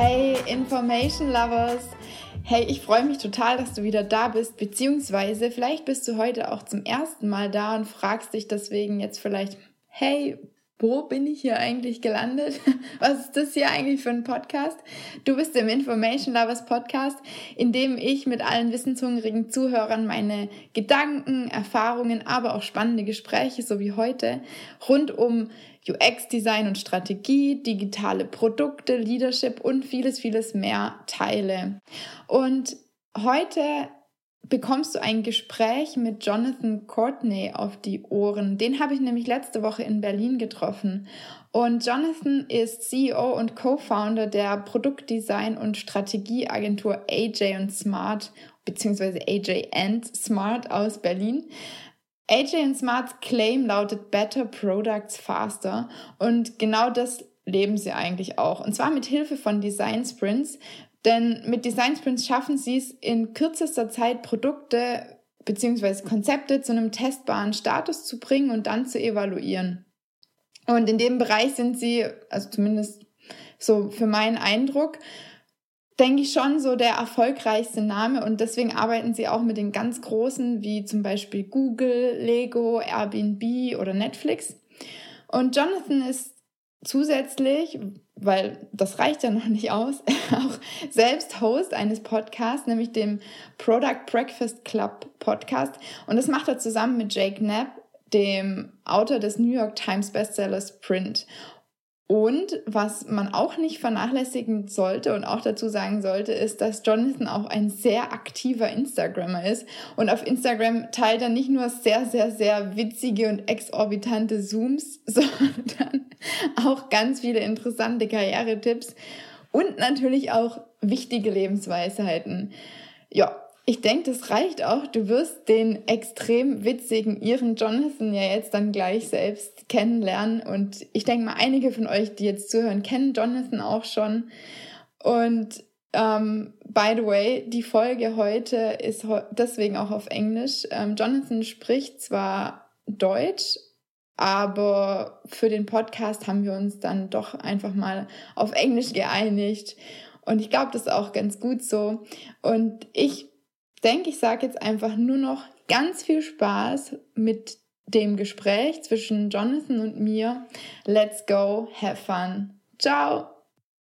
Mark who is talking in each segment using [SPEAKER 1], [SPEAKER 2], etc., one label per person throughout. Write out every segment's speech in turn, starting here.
[SPEAKER 1] Hey Information Lovers! Hey, ich freue mich total, dass du wieder da bist, beziehungsweise vielleicht bist du heute auch zum ersten Mal da und fragst dich deswegen jetzt vielleicht, hey, wo bin ich hier eigentlich gelandet? Was ist das hier eigentlich für ein Podcast? Du bist im Information Lovers Podcast, in dem ich mit allen wissenshungrigen Zuhörern meine Gedanken, Erfahrungen, aber auch spannende Gespräche, so wie heute, rund um UX-Design und Strategie, digitale Produkte, Leadership und vieles, vieles mehr teile. Und heute bekommst du ein Gespräch mit Jonathan Courtney auf die Ohren. Den habe ich nämlich letzte Woche in Berlin getroffen. Und Jonathan ist CEO und Co-Founder der Produktdesign- und Strategieagentur AJ und Smart, beziehungsweise AJ and Smart aus Berlin. AJ Smarts Claim lautet Better Products Faster. Und genau das leben sie eigentlich auch. Und zwar mit Hilfe von Design Sprints, denn mit Design Sprints schaffen sie es in kürzester Zeit Produkte bzw. Konzepte zu einem testbaren Status zu bringen und dann zu evaluieren. Und in dem Bereich sind sie, also zumindest so für meinen Eindruck, denke ich schon so der erfolgreichste Name und deswegen arbeiten sie auch mit den ganz großen wie zum Beispiel Google, Lego, Airbnb oder Netflix. Und Jonathan ist zusätzlich, weil das reicht ja noch nicht aus, auch selbst Host eines Podcasts, nämlich dem Product Breakfast Club Podcast. Und das macht er zusammen mit Jake Knapp, dem Autor des New York Times Bestsellers Print. Und was man auch nicht vernachlässigen sollte und auch dazu sagen sollte, ist, dass Jonathan auch ein sehr aktiver Instagrammer ist. Und auf Instagram teilt er nicht nur sehr, sehr, sehr witzige und exorbitante Zooms, sondern auch ganz viele interessante Karrieretipps und natürlich auch wichtige Lebensweisheiten. Ja, ich denke, das reicht auch. Du wirst den extrem witzigen Iren Jonathan ja jetzt dann gleich selbst kennenlernen. Und ich denke mal, einige von euch, die jetzt zuhören, kennen Jonathan auch schon. Und ähm, by the way, die Folge heute ist deswegen auch auf Englisch. Ähm, Jonathan spricht zwar Deutsch, aber für den Podcast haben wir uns dann doch einfach mal auf Englisch geeinigt. Und ich glaube, das ist auch ganz gut so. Und ich denke, ich sage jetzt einfach nur noch ganz viel Spaß mit dem Gespräch zwischen Jonathan und mir. Let's go, have fun. Ciao.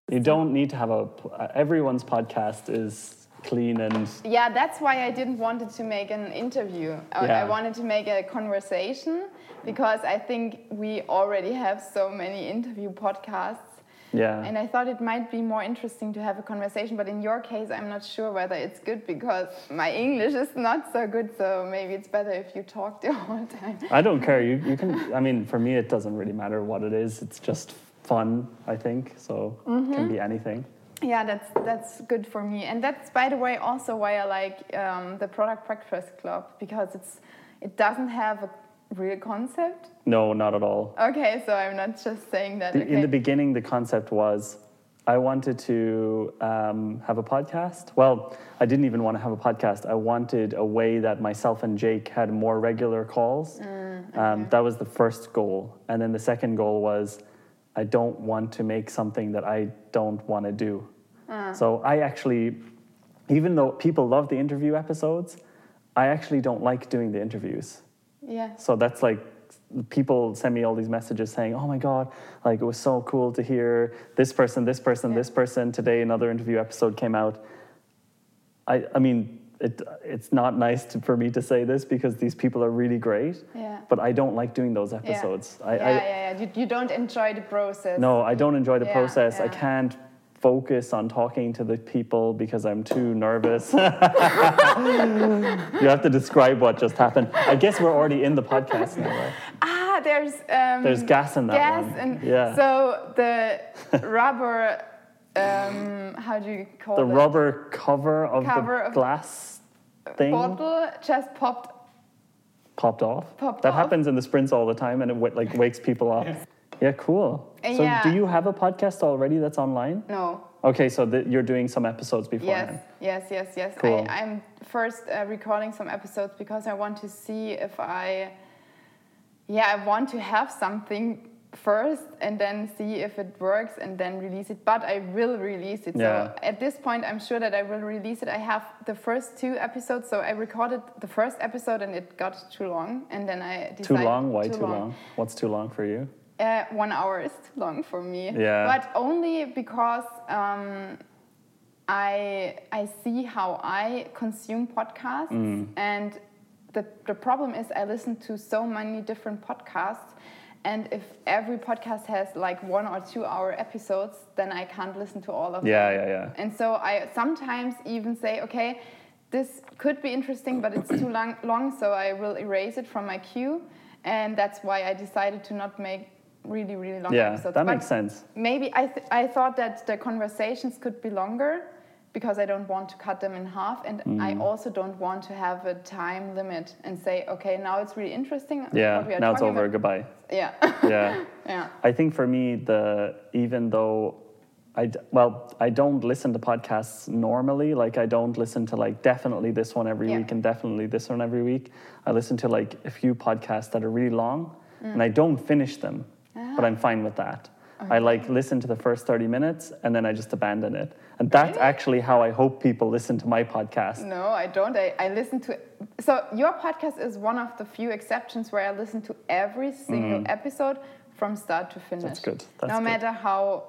[SPEAKER 2] You don't need to have a. Everyone's podcast is clean and.
[SPEAKER 1] Yeah, that's why I didn't want to make an interview. Yeah. I wanted to make a conversation because I think we already have so many interview podcasts
[SPEAKER 2] yeah.
[SPEAKER 1] And I thought it might be more interesting to have a conversation, but in your case, I'm not sure whether it's good because my English is not so good. So maybe it's better if you talk the whole time.
[SPEAKER 2] I don't care. You, you can, I mean, for me, it doesn't really matter what it is. It's just fun, I think. So mm -hmm. it can mm-hmm. be anything.
[SPEAKER 1] Yeah, that's that's good for me, and that's by the way also why I like um, the Product Breakfast Club because it's it doesn't have a real concept?
[SPEAKER 2] No, not at all.
[SPEAKER 1] Okay, so I'm not just saying that.
[SPEAKER 2] The,
[SPEAKER 1] okay.
[SPEAKER 2] In the beginning, the concept was I wanted to um, have a podcast. Well, I didn't even want to have a podcast. I wanted a way that myself and Jake had more regular calls. Mm, okay. um, that was the first goal. And then the second goal was I don't want to make something that I don't want to do. Uh. So I actually, even though people love the interview episodes, I actually don't like doing the interviews.
[SPEAKER 1] Yeah.
[SPEAKER 2] So that's like people send me all these messages saying, "Oh my god, like it was so cool to hear this person, this person, yeah. this person today." Another interview episode came out. I I mean, it it's not nice to, for me to say this because these people are really great.
[SPEAKER 1] Yeah.
[SPEAKER 2] But I don't like doing those episodes.
[SPEAKER 1] Yeah. I, yeah, I, yeah, yeah. You, you don't enjoy the process.
[SPEAKER 2] No, I don't enjoy the yeah, process. I can't focus on talking to the people because I'm too nervous. you have to describe what just happened. I guess we're already in the podcast now, right?
[SPEAKER 1] Ah, there's um,
[SPEAKER 2] there's gas in that
[SPEAKER 1] gas
[SPEAKER 2] one.
[SPEAKER 1] And
[SPEAKER 2] yeah.
[SPEAKER 1] So the rubber, um, how do you call
[SPEAKER 2] the
[SPEAKER 1] it?
[SPEAKER 2] The rubber cover of
[SPEAKER 1] cover
[SPEAKER 2] the of glass thing.
[SPEAKER 1] Bottle just popped.
[SPEAKER 2] Popped off.
[SPEAKER 1] Popped
[SPEAKER 2] that
[SPEAKER 1] off.
[SPEAKER 2] happens in the sprints all the time, and it like wakes people up. Yeah, cool. So,
[SPEAKER 1] yeah.
[SPEAKER 2] do you have a podcast already that's online?
[SPEAKER 1] No.
[SPEAKER 2] Okay, so the, you're doing some episodes beforehand.
[SPEAKER 1] Yes, yes, yes, yes.
[SPEAKER 2] Cool.
[SPEAKER 1] I, am first uh, recording some episodes because I want to see if I, yeah, I want to have something first and then see if it works and then release it. But I will release it.
[SPEAKER 2] Yeah.
[SPEAKER 1] So at this point, I'm sure that I will release it. I have the first two episodes. So I recorded the first episode and it got too long. And then I decided.
[SPEAKER 2] Too long? Why too, long? What's too long for you?
[SPEAKER 1] Uh, one hour is too long for me.
[SPEAKER 2] Yeah.
[SPEAKER 1] But only because um, I I see how I consume podcasts,
[SPEAKER 2] Mm.
[SPEAKER 1] and the the problem is I listen to so many different podcasts, and if every podcast has like one or two hour episodes, then I can't listen to all of
[SPEAKER 2] Yeah,
[SPEAKER 1] them.
[SPEAKER 2] yeah, yeah.
[SPEAKER 1] And so I sometimes even say, okay, this could be interesting, but it's too long, long, so I will erase it from my queue. And that's why I decided to not make really, really long
[SPEAKER 2] Yeah,
[SPEAKER 1] episodes.
[SPEAKER 2] that
[SPEAKER 1] But
[SPEAKER 2] makes sense.
[SPEAKER 1] Maybe I, th- I thought that the conversations could be longer because I don't want to cut them in half. And
[SPEAKER 2] Mm.
[SPEAKER 1] I also don't want to have a time limit and say, okay, now it's really interesting.
[SPEAKER 2] Yeah,
[SPEAKER 1] what we are
[SPEAKER 2] now it's over.
[SPEAKER 1] about.
[SPEAKER 2] Goodbye.
[SPEAKER 1] Yeah.
[SPEAKER 2] Yeah.
[SPEAKER 1] yeah.
[SPEAKER 2] I think for me, the even though I, well, I don't listen to podcasts normally. Like I don't listen to like definitely this one every
[SPEAKER 1] Yeah.
[SPEAKER 2] week and definitely this one every week. I listen to like a few podcasts that are really long,
[SPEAKER 1] Mm.
[SPEAKER 2] and I don't finish them, but
[SPEAKER 1] Ah.
[SPEAKER 2] I'm fine with that. I like listen to the first 30 minutes and then I just abandon it. And that's actually how I hope people listen to my podcast.
[SPEAKER 1] No, I don't. I, I listen to. So your podcast is one of the few exceptions where I listen to every single episode from start to finish.
[SPEAKER 2] Mm. That's good. That's
[SPEAKER 1] no
[SPEAKER 2] good.
[SPEAKER 1] matter how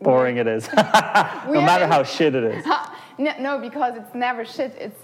[SPEAKER 2] Boring it is. no matter how shit it is.
[SPEAKER 1] no, no, because it's never shit. It's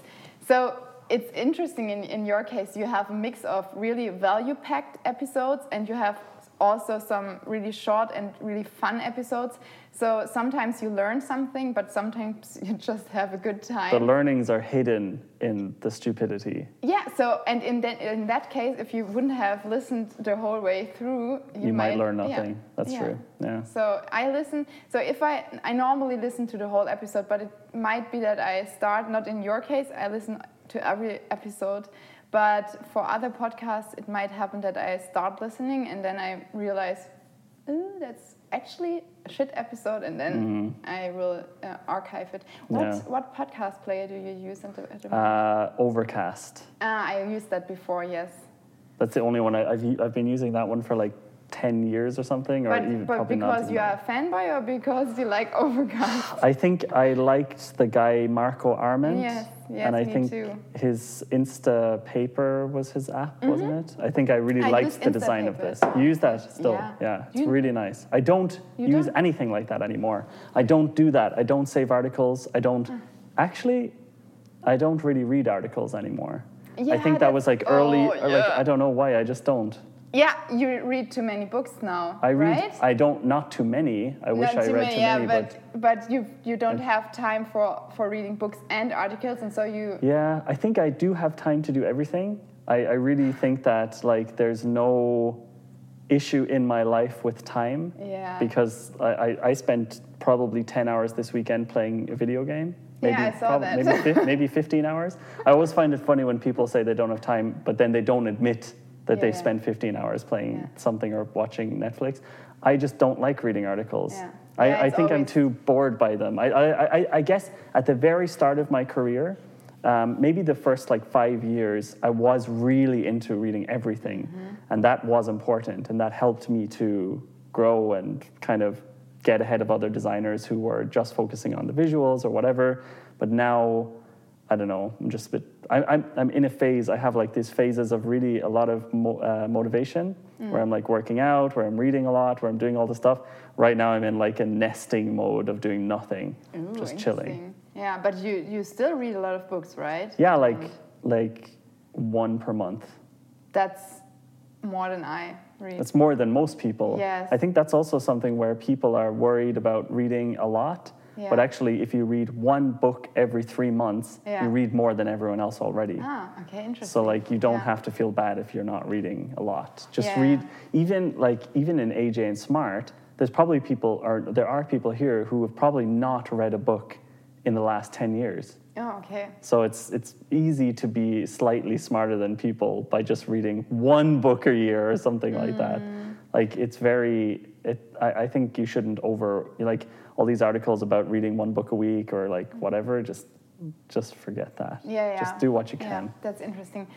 [SPEAKER 1] so it's interesting in, in your case. You have a mix of really value-packed episodes, and you have also some really short and really fun episodes. So sometimes you learn something, but sometimes you just have a good time.
[SPEAKER 2] The learnings are hidden in the stupidity.
[SPEAKER 1] Yeah. So, and in that in that case, if you wouldn't have listened the whole way through, you,
[SPEAKER 2] You, might, learn
[SPEAKER 1] yeah,
[SPEAKER 2] nothing. That's
[SPEAKER 1] yeah.
[SPEAKER 2] true. Yeah.
[SPEAKER 1] So I listen. So if I I normally listen to the whole episode, but it might be that I start. Not in your case, I listen to every episode. But for other podcasts, it might happen that I start listening and then I realize, oh, that's actually a shit episode, and then I will uh, archive it. What
[SPEAKER 2] Mm-hmm. Yeah.
[SPEAKER 1] what podcast player do you use at the, at the
[SPEAKER 2] Uh, Overcast.
[SPEAKER 1] Ah, I used that before, yes.
[SPEAKER 2] That's the only one I, I've u- I've been using that one for like ten years or something, or even
[SPEAKER 1] But, but
[SPEAKER 2] probably
[SPEAKER 1] because
[SPEAKER 2] even
[SPEAKER 1] you are a fanboy or because you like Overcast?
[SPEAKER 2] I think I liked the guy Marco Arment.
[SPEAKER 1] Yes, yes,
[SPEAKER 2] and I
[SPEAKER 1] me
[SPEAKER 2] think
[SPEAKER 1] too.
[SPEAKER 2] his Instapaper was his app, wasn't it? I think I really
[SPEAKER 1] Mm-hmm. I
[SPEAKER 2] liked the design of this. You use that still?
[SPEAKER 1] Yeah.
[SPEAKER 2] it's
[SPEAKER 1] You-
[SPEAKER 2] really nice. I don't use
[SPEAKER 1] don't?
[SPEAKER 2] anything like that anymore. I don't do that. I don't save articles. I don't.
[SPEAKER 1] Mm.
[SPEAKER 2] Actually, I don't really read articles anymore. I
[SPEAKER 1] Yeah,
[SPEAKER 2] think that was like early,
[SPEAKER 1] oh,
[SPEAKER 2] or like. I don't know why. I just don't.
[SPEAKER 1] Yeah, you read too many books now,
[SPEAKER 2] I read.
[SPEAKER 1] right?
[SPEAKER 2] I don't. Not too many. I wish
[SPEAKER 1] Not
[SPEAKER 2] I
[SPEAKER 1] too
[SPEAKER 2] read
[SPEAKER 1] many,
[SPEAKER 2] too
[SPEAKER 1] yeah,
[SPEAKER 2] many,
[SPEAKER 1] but but you you don't have time for for reading books and articles, and so you
[SPEAKER 2] Yeah, I think I do have time to do everything. I, I really think that like there's no issue in my life with time
[SPEAKER 1] Yeah.
[SPEAKER 2] because I, I, I spent probably 10 hours this weekend playing a video game.
[SPEAKER 1] Yeah, I saw
[SPEAKER 2] prob-
[SPEAKER 1] that.
[SPEAKER 2] Maybe, maybe 15 hours. I always find it funny when people say they don't have time, but then they don't admit that they
[SPEAKER 1] Yeah.
[SPEAKER 2] spent 15 hours playing
[SPEAKER 1] Yeah.
[SPEAKER 2] something or watching Netflix. I just don't like reading articles. I, I think I'm too bored by them. I, I, I, I guess at the very start of my career, um, maybe the first like five years, I was really into reading everything,
[SPEAKER 1] Mm-hmm.
[SPEAKER 2] and that was important, and that helped me to grow and kind of get ahead of other designers who were just focusing on the visuals or whatever. But now, I don't know. I'm just a bit. I, I'm I'm in a phase. I have like these phases of really a lot of mo- uh, motivation,
[SPEAKER 1] Mm.
[SPEAKER 2] where I'm like working out, where I'm reading a lot, where I'm doing all the stuff. Right now, I'm in like a nesting mode of doing nothing,
[SPEAKER 1] Ooh,
[SPEAKER 2] just chilling.
[SPEAKER 1] Yeah, but you you still read a lot of books, right?
[SPEAKER 2] Yeah, like like one per month.
[SPEAKER 1] That's more than I read.
[SPEAKER 2] That's more than most people.
[SPEAKER 1] Yes.
[SPEAKER 2] I think that's also something where people are worried about reading a lot. But actually, if you read one book every three months,
[SPEAKER 1] Yeah.
[SPEAKER 2] you read more than everyone else already.
[SPEAKER 1] ah, okay, interesting.
[SPEAKER 2] So like you don't
[SPEAKER 1] Yeah.
[SPEAKER 2] have to feel bad if you're not reading a lot. Just
[SPEAKER 1] Yeah.
[SPEAKER 2] read even like even in AJ and Smart, there's probably people or there are people here who have probably not read a book in the last 10 years.
[SPEAKER 1] Oh, okay.
[SPEAKER 2] So it's it's easy to be slightly smarter than people by just reading one book a year or something like that.
[SPEAKER 1] Mm.
[SPEAKER 2] Like it's very it I, I think you shouldn't over like all these articles about reading one book a week or like whatever, just just forget that.
[SPEAKER 1] Yeah, yeah.
[SPEAKER 2] Just do what you
[SPEAKER 1] Yeah,
[SPEAKER 2] can.
[SPEAKER 1] that's interesting.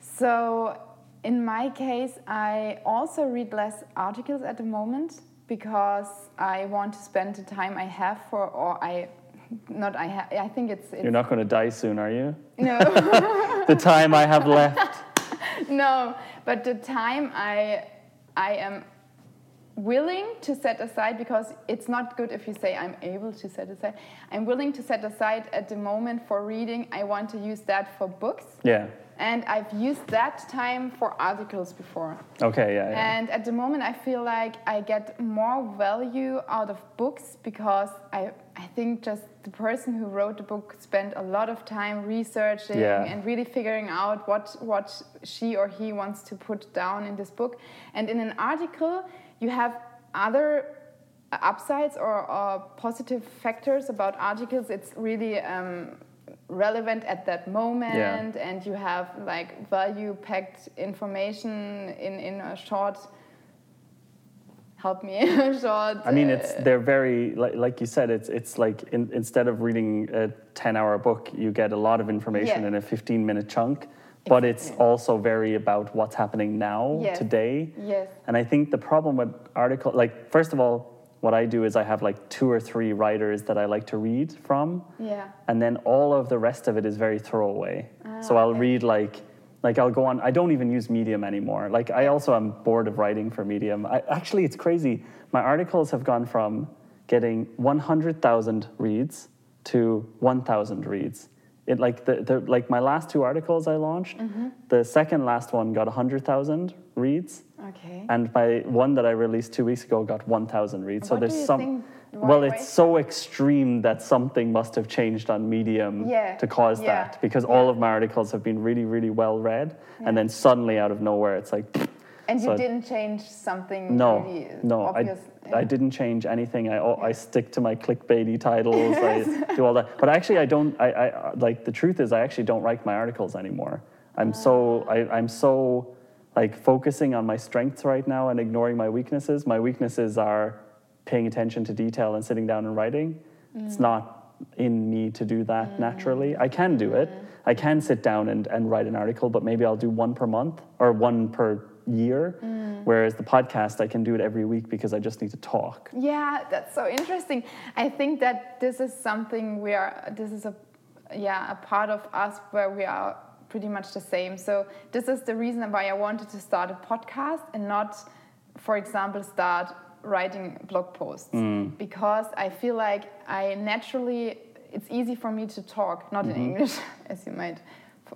[SPEAKER 1] So in my case, I also read less articles at the moment because I want to spend the time I have for, or I, not I have, I think it's. it's
[SPEAKER 2] You're not going to die soon, are you?
[SPEAKER 1] No.
[SPEAKER 2] The time I have left.
[SPEAKER 1] no, but the time I, I am willing to set aside because it's not good if you say I'm able to set aside. I'm willing to set aside at the moment for reading. I want to use that for books.
[SPEAKER 2] Yeah.
[SPEAKER 1] And I've used that time for articles before.
[SPEAKER 2] Okay, yeah, yeah.
[SPEAKER 1] And at the moment, I feel like I get more value out of books because I, I think just the person who wrote the book spent a lot of time researching
[SPEAKER 2] Yeah.
[SPEAKER 1] and really figuring out what, what she or he wants to put down in this book. And in an article, you have other upsides or, or positive factors about articles. It's really um, relevant at that moment, and you have like value packed information in, in a short. Help me, short.
[SPEAKER 2] I mean, it's
[SPEAKER 1] uh,
[SPEAKER 2] they're very like, like you said. It's it's like in, instead of reading a ten-hour book, you get a lot of information
[SPEAKER 1] Yeah.
[SPEAKER 2] in a fifteen-minute chunk. But it's also very about what's happening now,
[SPEAKER 1] Yes.
[SPEAKER 2] today.
[SPEAKER 1] Yes.
[SPEAKER 2] And I think the problem with article, like first of all, what I do is I have like two or three writers that I like to read from,
[SPEAKER 1] Yeah.
[SPEAKER 2] and then all of the rest of it is very throwaway. ah, so I'll
[SPEAKER 1] okay.
[SPEAKER 2] read like like I'll go on. I don't even use Medium anymore. Like I also am bored of writing for Medium. I, actually, it's crazy. My articles have gone from getting 100,000 reads to 1,000 reads. It like the, the like my last two articles I launched.
[SPEAKER 1] Mm-hmm.
[SPEAKER 2] The second last one got 100,000 reads.
[SPEAKER 1] Okay.
[SPEAKER 2] And my one that I released two weeks ago got 1,000 reads. so there's some.
[SPEAKER 1] think- why-
[SPEAKER 2] well,
[SPEAKER 1] why-
[SPEAKER 2] it's so extreme that something must have changed on Medium
[SPEAKER 1] Yeah,
[SPEAKER 2] to cause
[SPEAKER 1] yeah,
[SPEAKER 2] that because all of my articles have been really, really well read, and then suddenly out of nowhere, it's like.
[SPEAKER 1] And you
[SPEAKER 2] so-
[SPEAKER 1] didn't change something
[SPEAKER 2] No,
[SPEAKER 1] really
[SPEAKER 2] no, I,
[SPEAKER 1] obvious.
[SPEAKER 2] I didn't change anything. I, I stick to my clickbaity titles. I do all that. But actually, I don't. I, I like the truth is, I actually don't write my articles anymore. I'm so
[SPEAKER 1] Ah.
[SPEAKER 2] I, I'm so like focusing on my strengths right now and ignoring my weaknesses. My weaknesses are paying attention to detail and sitting down and writing.
[SPEAKER 1] Mm.
[SPEAKER 2] It's not in me to do that naturally. I can do it. I can sit down and, and write an article, but maybe I'll do one per month or one per year.
[SPEAKER 1] Mm.
[SPEAKER 2] Whereas the podcast, I can do it every week because I just need to talk.
[SPEAKER 1] Yeah, that's so interesting. I think that this is something we are. This is a, yeah, a part of us where we are pretty much the same. So this is the reason why I wanted to start a podcast and not, for example, start writing blog posts because I feel like I naturally. It's easy for me to talk, not in English, as you might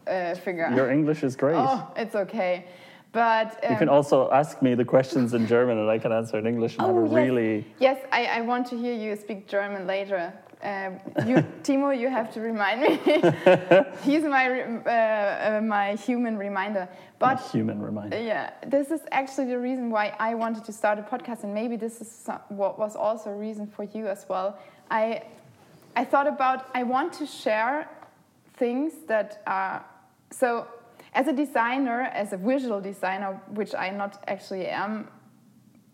[SPEAKER 1] uh, figure out.
[SPEAKER 2] Your English is great.
[SPEAKER 1] Oh, it's okay, but um,
[SPEAKER 2] You can also ask me the questions in German and I can answer in English and have a
[SPEAKER 1] Oh, yes.
[SPEAKER 2] really.
[SPEAKER 1] Yes, I, I want to hear you speak German later. Um, you, Timo, you have to remind me. He's my uh, uh, my human reminder. But
[SPEAKER 2] human reminder.
[SPEAKER 1] yeah, this is actually the reason why I wanted to start a podcast, and maybe this is some, what was also a reason for you as well. I I thought about I want to share things that are so as a designer, as a visual designer, which I not actually am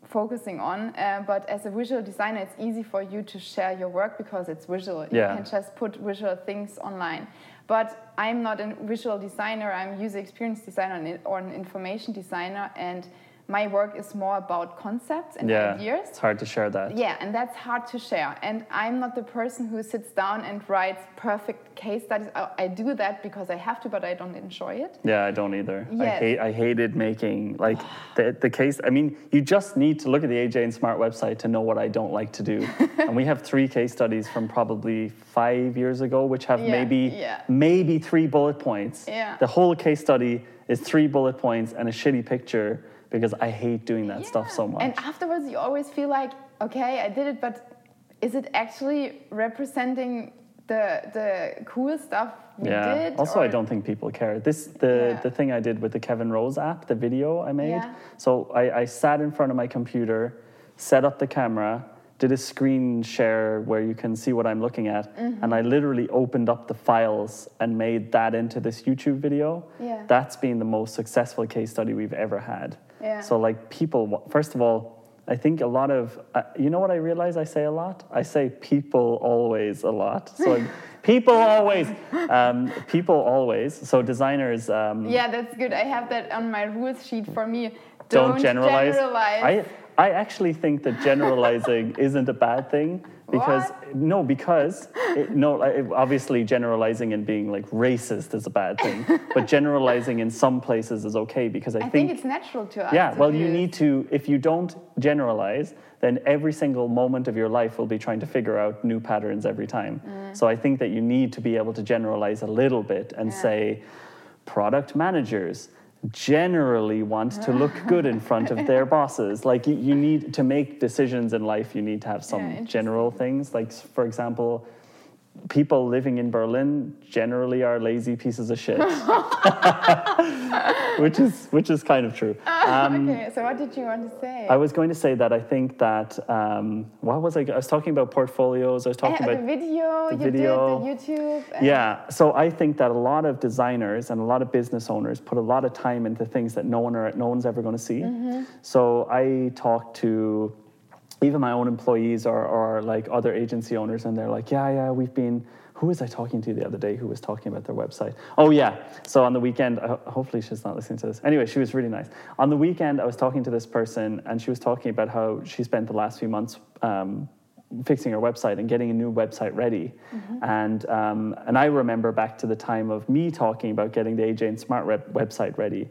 [SPEAKER 1] focusing on, uh, but as a visual designer, it's easy for you to share your work because it's visual.
[SPEAKER 2] Yeah.
[SPEAKER 1] You can just put visual things online. But I'm not a visual designer, I'm user experience designer or an information designer, and my work is more about concepts and
[SPEAKER 2] Yeah.
[SPEAKER 1] ideas.
[SPEAKER 2] It's hard to share that.
[SPEAKER 1] Yeah, and that's hard to share. And I'm not the person who sits down and writes perfect case studies. I, I do that because I have to, but I don't enjoy it.
[SPEAKER 2] Yeah, I don't either. I hate I hated making like the the case. I mean, you just need to look at the AJ and Smart website to know what I don't like to do. and we have three case studies from probably five years ago, which have
[SPEAKER 1] Yeah,
[SPEAKER 2] maybe
[SPEAKER 1] yeah.
[SPEAKER 2] maybe three bullet points.
[SPEAKER 1] Yeah.
[SPEAKER 2] The whole case study is three bullet points and a shitty picture because I hate doing that stuff so much.
[SPEAKER 1] And afterwards, you always feel like, okay, I did it, but is it actually representing the the cool stuff we
[SPEAKER 2] yeah.
[SPEAKER 1] did?
[SPEAKER 2] Also, I don't think people care. This the
[SPEAKER 1] Yeah.
[SPEAKER 2] the thing I did with the Kevin Rose app, the video I made.
[SPEAKER 1] Yeah.
[SPEAKER 2] So I, I sat in front of my computer, set up the camera, did a screen share where you can see what I'm looking at,
[SPEAKER 1] Mm-hmm.
[SPEAKER 2] and I literally opened up the files and made that into this YouTube video.
[SPEAKER 1] Yeah.
[SPEAKER 2] That's been the most successful case study we've ever had.
[SPEAKER 1] Yeah.
[SPEAKER 2] So like people, first of all. I think a lot of, uh, you know what I realize I say a lot? I say people always a lot. So like, people always, um, people always. So designers. Um,
[SPEAKER 1] Yeah, that's good. I have that on my rules sheet for me.
[SPEAKER 2] don't, generalize.
[SPEAKER 1] generalize.
[SPEAKER 2] I, I actually think that generalizing isn't a bad thing because no, because it, no, obviously generalizing and being like racist is a bad thing, but generalizing in some places is okay because I,
[SPEAKER 1] I think it's natural to us.
[SPEAKER 2] yeah,
[SPEAKER 1] to
[SPEAKER 2] well,
[SPEAKER 1] do
[SPEAKER 2] you need to, if you don't generalize, then every single moment of your life will be trying to figure out new patterns every time.
[SPEAKER 1] Mm.
[SPEAKER 2] So I think that you need to be able to generalize a little bit and
[SPEAKER 1] Yeah.
[SPEAKER 2] say, product managers generally want to look good in front of their bosses. Like you, you need to make decisions in life, you need to have some
[SPEAKER 1] interesting.
[SPEAKER 2] general things. Like, for example, people living in Berlin generally are lazy pieces of shit. which is which is kind of true. Um,
[SPEAKER 1] okay, so what did you want to say?
[SPEAKER 2] I was going to say that I think that um, what was I? I was talking about portfolios. I was talking
[SPEAKER 1] Uh,
[SPEAKER 2] about
[SPEAKER 1] the video,
[SPEAKER 2] the
[SPEAKER 1] you
[SPEAKER 2] video.
[SPEAKER 1] did, the YouTube. and-
[SPEAKER 2] yeah. So I think that a lot of designers and a lot of business owners put a lot of time into things that no one are, no one's ever going to see.
[SPEAKER 1] Mm-hmm.
[SPEAKER 2] So I talk to even my own employees or, or like other agency owners, and they're like, yeah, yeah, we've been. Who was I talking to the other day? Who was talking about their website? Oh yeah. So on the weekend, uh, hopefully she's not listening to this. Anyway, she was really nice. On the weekend, I was talking to this person, and she was talking about how she spent the last few months um, fixing her website and getting a new website ready. And um, and I remember back to the time of me talking about getting the AJ and Smart Rep website ready.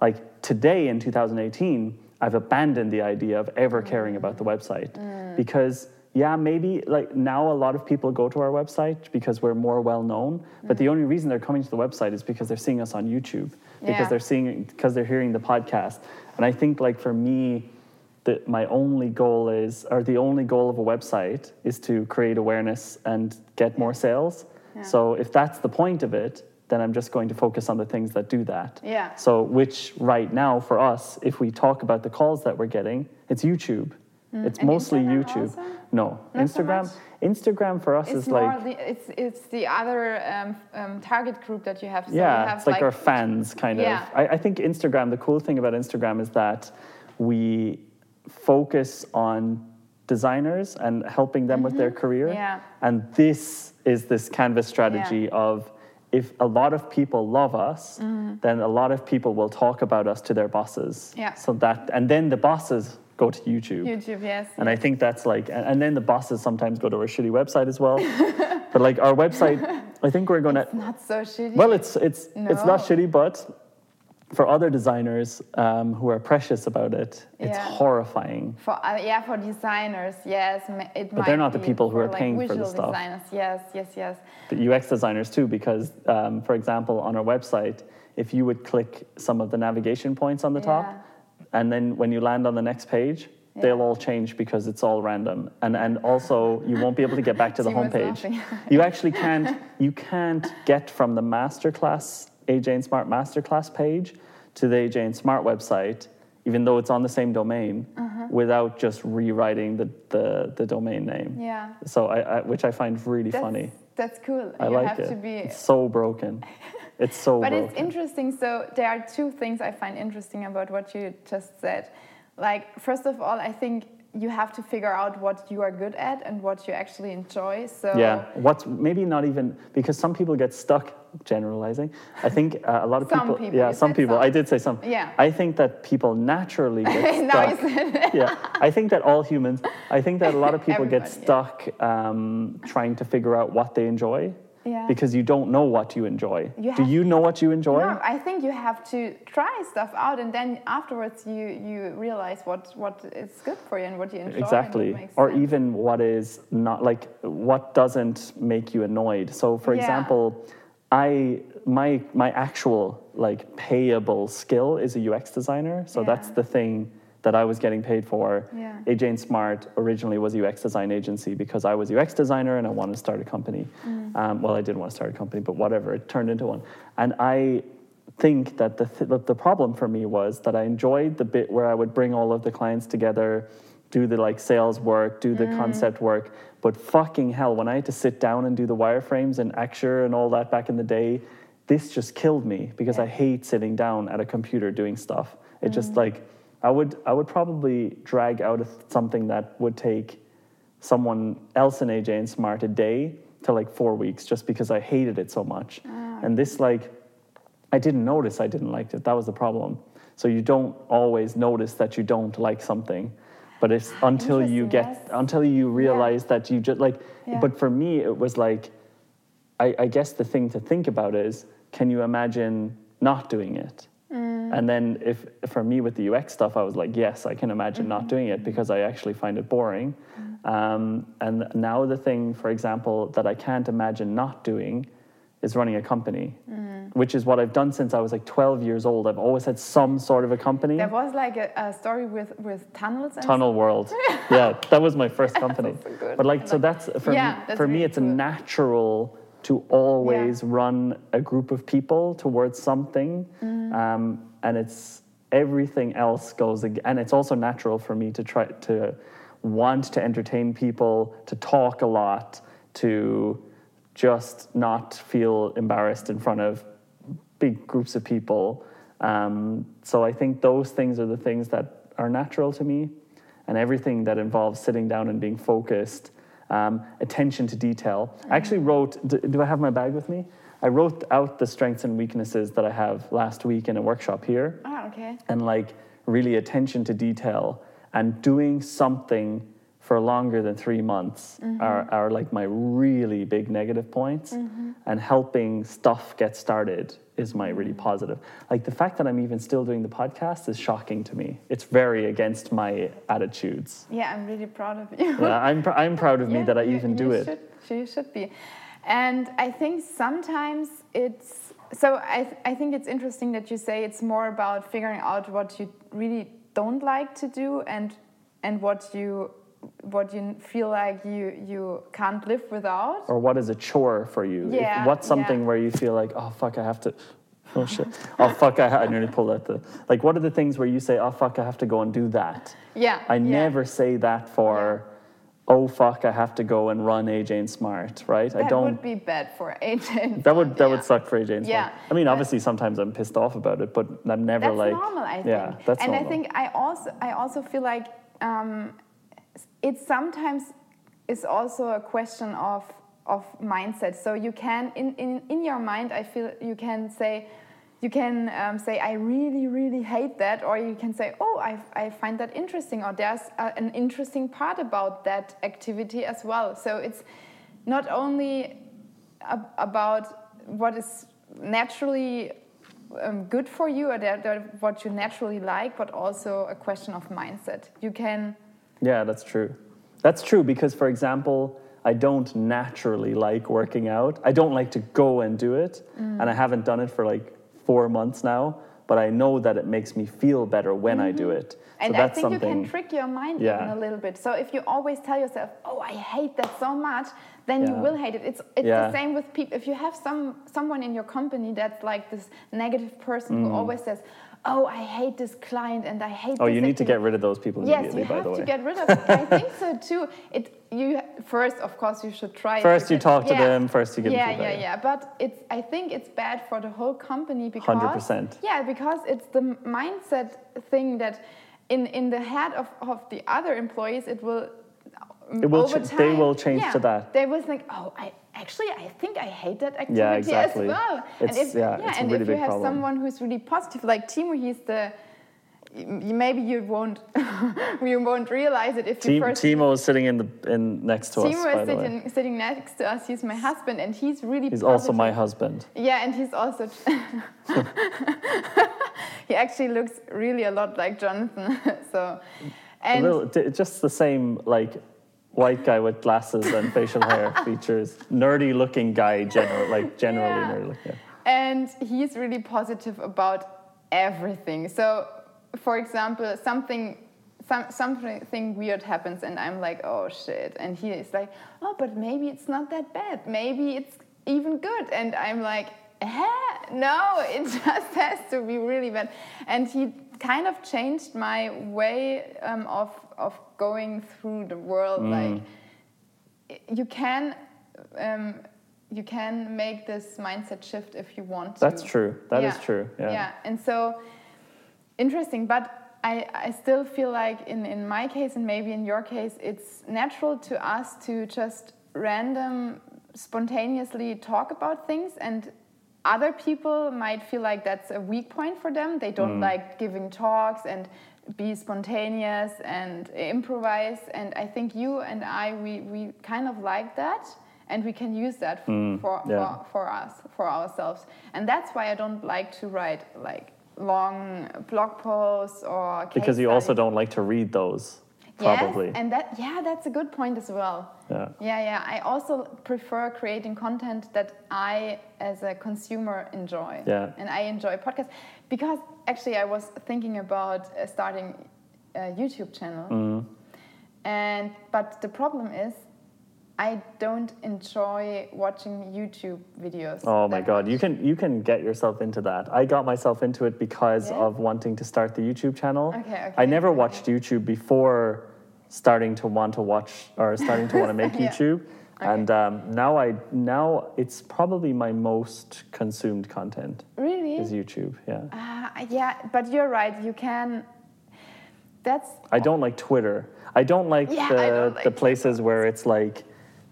[SPEAKER 2] Like today in 2018, I've abandoned the idea of ever caring about the website mm. because yeah, maybe like now a lot of people go to our website because we're more well known, but the mm. only reason they're coming to the website is because they're seeing us on YouTube because
[SPEAKER 1] Yeah.
[SPEAKER 2] they're seeing because they're hearing the podcast. And I think like for me, that my only goal is, or the only goal of a website is to create awareness and get more sales.
[SPEAKER 1] Yeah.
[SPEAKER 2] So if that's the point of it, then I'm just going to focus on the things that do that.
[SPEAKER 1] Yeah.
[SPEAKER 2] So which right now for us, if we talk about the calls that we're getting, it's YouTube. It's
[SPEAKER 1] Mm. And
[SPEAKER 2] mostly
[SPEAKER 1] Instagram
[SPEAKER 2] YouTube.
[SPEAKER 1] also?
[SPEAKER 2] No,
[SPEAKER 1] Not
[SPEAKER 2] Instagram.
[SPEAKER 1] much?
[SPEAKER 2] Instagram for us
[SPEAKER 1] It's
[SPEAKER 2] is like
[SPEAKER 1] the it's it's the other um, um, target group that you have. So you
[SPEAKER 2] yeah,
[SPEAKER 1] have
[SPEAKER 2] it's like, our fans kind
[SPEAKER 1] Yeah.
[SPEAKER 2] of. I, I think Instagram. The cool thing about Instagram is that we focus on designers and helping them with their career.
[SPEAKER 1] Mm-hmm. Yeah.
[SPEAKER 2] And this is this canvas strategy of if a lot of people love us, mm. then a lot of people will talk about us to their bosses.
[SPEAKER 1] Yeah.
[SPEAKER 2] So that and then the bosses go to YouTube.
[SPEAKER 1] YouTube. Yes.
[SPEAKER 2] And I think that's like, and, and then the bosses sometimes go to our shitty website as well. but like our website, I think we're going to.
[SPEAKER 1] not so shitty.
[SPEAKER 2] Well, it's it's it's not shitty, but for other designers um, who are precious about it, it's horrifying.
[SPEAKER 1] For uh, yeah, for designers, yes, it
[SPEAKER 2] But they're not the people who are
[SPEAKER 1] like,
[SPEAKER 2] paying for the stuff.
[SPEAKER 1] Designers, yes, yes, yes.
[SPEAKER 2] But UX designers too, because um, for example, on our website, if you would click some of the navigation points on the top, and then when you land on the next page, they'll all change because it's all random, and and also you won't be able to get back to the homepage. you actually can't you can't get from the masterclass AJ and Smart masterclass page to the AJ and Smart website, even though it's on the same domain,
[SPEAKER 1] Uh-huh.
[SPEAKER 2] without just rewriting the, the, the domain name.
[SPEAKER 1] Yeah.
[SPEAKER 2] So I, I which I find really
[SPEAKER 1] That's,
[SPEAKER 2] funny.
[SPEAKER 1] That's cool.
[SPEAKER 2] I
[SPEAKER 1] you
[SPEAKER 2] like
[SPEAKER 1] have
[SPEAKER 2] it.
[SPEAKER 1] to be.
[SPEAKER 2] It's so broken. It's so
[SPEAKER 1] But
[SPEAKER 2] broken.
[SPEAKER 1] it's interesting. So there are two things I find interesting about what you just said. Like first of all, I think you have to figure out what you are good at and what you actually enjoy. So
[SPEAKER 2] Yeah, what's maybe not even because some people get stuck generalizing. I think uh, a lot of
[SPEAKER 1] Some
[SPEAKER 2] people,
[SPEAKER 1] people,
[SPEAKER 2] yeah,
[SPEAKER 1] you
[SPEAKER 2] some people.
[SPEAKER 1] some.
[SPEAKER 2] I did say some.
[SPEAKER 1] Yeah.
[SPEAKER 2] I think that people naturally get stuck. yeah, I think that all humans. I think that a lot of people get
[SPEAKER 1] Everybody, yeah.
[SPEAKER 2] stuck um, trying to figure out what they enjoy.
[SPEAKER 1] Yeah.
[SPEAKER 2] Because you don't know what you enjoy.
[SPEAKER 1] You
[SPEAKER 2] Do you know what you enjoy?
[SPEAKER 1] No, I think you have to try stuff out, and then afterwards you you realize what what is good for you and what you enjoy.
[SPEAKER 2] Exactly. Or
[SPEAKER 1] sense.
[SPEAKER 2] even what is not like what doesn't make you annoyed. So for
[SPEAKER 1] Yeah.
[SPEAKER 2] example, I my my actual like payable skill is a UX designer. So that's the thing that I was getting paid for.
[SPEAKER 1] Yeah.
[SPEAKER 2] AJ and Smart originally was a UX design agency because I was a UX designer and I wanted to start a company.
[SPEAKER 1] Mm.
[SPEAKER 2] Um, well, I didn't want to start a company, but whatever, it turned into one. And I think that the, th- the problem for me was that I enjoyed the bit where I would bring all of the clients together, do the like sales work, do the concept work. But fucking hell, when I had to sit down and do the wireframes and Axure and all that back in the day, this just killed me because I hate sitting down at a computer doing stuff. It just like I would I would probably drag out something that would take someone else in AJ and Smart a day to like four weeks just because I hated it so much. Ah. And this like I didn't notice I didn't like it. That was the problem. So you don't always notice that you don't like something. But it's ah, until you get
[SPEAKER 1] yes.
[SPEAKER 2] until you realize that you just like
[SPEAKER 1] Yeah.
[SPEAKER 2] but for me it was like I, I guess the thing to think about is can you imagine not doing it?
[SPEAKER 1] Mm.
[SPEAKER 2] And then if for me with the UX stuff, I was like, yes, I can imagine not doing it because I actually find it boring. Um, and now the thing, for example, that I can't imagine not doing is running a company, which is what I've done since I was like 12 years old. I've always had some sort of a company.
[SPEAKER 1] There was like a, a story with, with tunnels and
[SPEAKER 2] Tunnel World. yeah, that was my first company.
[SPEAKER 1] so.
[SPEAKER 2] But like, so that's for
[SPEAKER 1] Yeah,
[SPEAKER 2] me.
[SPEAKER 1] that's
[SPEAKER 2] For me,
[SPEAKER 1] really
[SPEAKER 2] it's
[SPEAKER 1] cool.
[SPEAKER 2] natural to always run a group of people towards something,
[SPEAKER 1] Mm-hmm.
[SPEAKER 2] um, and it's everything else goes. And it's also natural for me to try to want to entertain people, to talk a lot, to just not feel embarrassed in front of big groups of people. Um, so I think those things are the things that are natural to me, and everything that involves sitting down and being focused, um, attention to detail. I actually wrote. Do, do I have my bag with me? I wrote out the strengths and weaknesses that I have last week in a workshop here.
[SPEAKER 1] Ah, okay.
[SPEAKER 2] and like really attention to detail and doing something for longer than three months mm-hmm. are, are like my really big negative points. Mm-hmm. And helping stuff get started is my really mm. positive. Like the fact that i'm even still doing the podcast is shocking to me. It's very against my attitudes.
[SPEAKER 1] Yeah, I'm really proud of you.
[SPEAKER 2] yeah, I'm, pr- I'm proud of me
[SPEAKER 1] Yeah,
[SPEAKER 2] that i
[SPEAKER 1] you-
[SPEAKER 2] even
[SPEAKER 1] you
[SPEAKER 2] do it.
[SPEAKER 1] Should, you should be. And I think sometimes it's so. I, th- I think it's interesting that you say it's more about figuring out what you really don't like to do and and what you what you feel like you you can't live without.
[SPEAKER 2] or what is a chore for you? If-
[SPEAKER 1] Yeah,
[SPEAKER 2] what's something
[SPEAKER 1] yeah.
[SPEAKER 2] where you feel like, oh fuck, I have to. Oh shit. Oh fuck, I, I nearly pulled out the. Like, what are the things where you say, oh fuck, I have to go and do that?
[SPEAKER 1] Yeah,
[SPEAKER 2] I
[SPEAKER 1] yeah.
[SPEAKER 2] never say that for, oh fuck, I have to go and run AJ and Smart, right? I
[SPEAKER 1] That
[SPEAKER 2] don't.
[SPEAKER 1] would be bad for AJ.
[SPEAKER 2] that would that
[SPEAKER 1] Yeah.
[SPEAKER 2] would suck for AJ and Smart.
[SPEAKER 1] Yeah,
[SPEAKER 2] I mean, obviously sometimes I'm pissed off about it, but I'm never
[SPEAKER 1] That's
[SPEAKER 2] like.
[SPEAKER 1] That's normal, I think.
[SPEAKER 2] Yeah, that's
[SPEAKER 1] and
[SPEAKER 2] normal.
[SPEAKER 1] I think I also I also feel like um, it sometimes is also a question of of mindset. So you can in, in, in your mind I feel you can say you can um, say I really really hate that or you can say oh I, I find that interesting or there's a, an interesting part about that activity as well. So it's not only ab- about what is naturally um, good for you or that, that what you naturally like, but also a question of mindset. You can,
[SPEAKER 2] Yeah, that's true. That's true because, for example, I don't naturally like working out. I don't like to go and do it,
[SPEAKER 1] Mm.
[SPEAKER 2] and I haven't done it for like four months now. But I know that it makes me feel better when I do it.
[SPEAKER 1] Mm-hmm. and
[SPEAKER 2] so
[SPEAKER 1] I think you can trick your mind
[SPEAKER 2] Yeah.
[SPEAKER 1] even a little bit. So if you always tell yourself, "Oh, I hate that so much," then you will hate it. It's it's
[SPEAKER 2] Yeah.
[SPEAKER 1] the same with people. If you have some someone in your company that's like this negative person who always says, "Oh, I hate this client and I hate."
[SPEAKER 2] Mm. oh, you need to get rid of those people
[SPEAKER 1] Yes,
[SPEAKER 2] immediately.
[SPEAKER 1] you
[SPEAKER 2] by
[SPEAKER 1] have
[SPEAKER 2] the way.
[SPEAKER 1] to get rid of it. I think so too. It you first, of course, you should try. it.
[SPEAKER 2] First you
[SPEAKER 1] can-
[SPEAKER 2] talk to them, first you give them
[SPEAKER 1] Yeah,
[SPEAKER 2] feedback,
[SPEAKER 1] yeah,
[SPEAKER 2] yeah.
[SPEAKER 1] yeah. But it's. I think it's bad for the whole company because.
[SPEAKER 2] 100%.
[SPEAKER 1] Yeah, because it's the mindset thing that, in in the head of of the other employees, it will.
[SPEAKER 2] It will
[SPEAKER 1] over
[SPEAKER 2] ch- they will change
[SPEAKER 1] yeah,
[SPEAKER 2] to that.
[SPEAKER 1] They will think, oh, I actually I think I hate that activity
[SPEAKER 2] Yeah, exactly.
[SPEAKER 1] as well.
[SPEAKER 2] It's-
[SPEAKER 1] and if
[SPEAKER 2] yeah, it's a
[SPEAKER 1] and
[SPEAKER 2] really
[SPEAKER 1] if you have
[SPEAKER 2] problem.
[SPEAKER 1] someone who's really positive, like Timo, he's the you, maybe you won't you won't realize it if you first
[SPEAKER 2] Timo is sitting in the in next to us.
[SPEAKER 1] Timo is sitting, sitting next to us. He's my husband, and he's really.
[SPEAKER 2] He's also my husband.
[SPEAKER 1] Yeah, and he's also. he actually looks really a lot like Jonathan. so, and
[SPEAKER 2] little, just the same like white guy with glasses and facial hair features. Nerdy looking guy, general like generally
[SPEAKER 1] Yeah.
[SPEAKER 2] nerdy looking.
[SPEAKER 1] and he's really positive about everything. So, for example, something some, something weird happens, and I'm like, oh shit, and he is like, oh, but maybe it's not that bad. Maybe it's even good, and I'm like, eh? no, it just has to be really bad. And he kind of changed my way um, of of going through the world, like you can um, you can make this mindset shift if you want to.
[SPEAKER 2] That's true. That is
[SPEAKER 1] Yeah.
[SPEAKER 2] true. Yeah.
[SPEAKER 1] Yeah, and so interesting, but I, I still feel like in, in my case and maybe in your case, it's natural to us to just random spontaneously talk about things and other people might feel like that's a weak point for them they don't
[SPEAKER 2] Mm.
[SPEAKER 1] like giving talks and be spontaneous and improvise and i think you and i we, we kind of like that and we can use that for,
[SPEAKER 2] Mm, yeah.
[SPEAKER 1] for, for us for ourselves and that's why i don't like to write like long blog posts or
[SPEAKER 2] Because you also don't like to read those, probably.
[SPEAKER 1] Yes, and that yeah, that's a good point as well.
[SPEAKER 2] Yeah.
[SPEAKER 1] Yeah, yeah. I also prefer creating content that I, as a consumer, enjoy.
[SPEAKER 2] Yeah.
[SPEAKER 1] And I enjoy podcasts because actually I was thinking about uh, starting a YouTube channel.
[SPEAKER 2] Mm-hmm.
[SPEAKER 1] And but the problem is, I don't enjoy watching YouTube videos.
[SPEAKER 2] Oh my god,
[SPEAKER 1] much.
[SPEAKER 2] you can you can get yourself into that. I got myself into it because
[SPEAKER 1] Yeah?
[SPEAKER 2] of wanting to start the YouTube channel.
[SPEAKER 1] Okay, okay,
[SPEAKER 2] I never
[SPEAKER 1] okay.
[SPEAKER 2] watched YouTube before starting to want to watch or starting to want to make
[SPEAKER 1] Yeah.
[SPEAKER 2] YouTube. And um, now I now it's probably my most consumed content
[SPEAKER 1] Really?
[SPEAKER 2] is YouTube. Yeah.
[SPEAKER 1] Ah, yeah, but you're right. You can. That's
[SPEAKER 2] I don't like Twitter. I don't like
[SPEAKER 1] Yeah,
[SPEAKER 2] the
[SPEAKER 1] I don't like
[SPEAKER 2] the places where it's like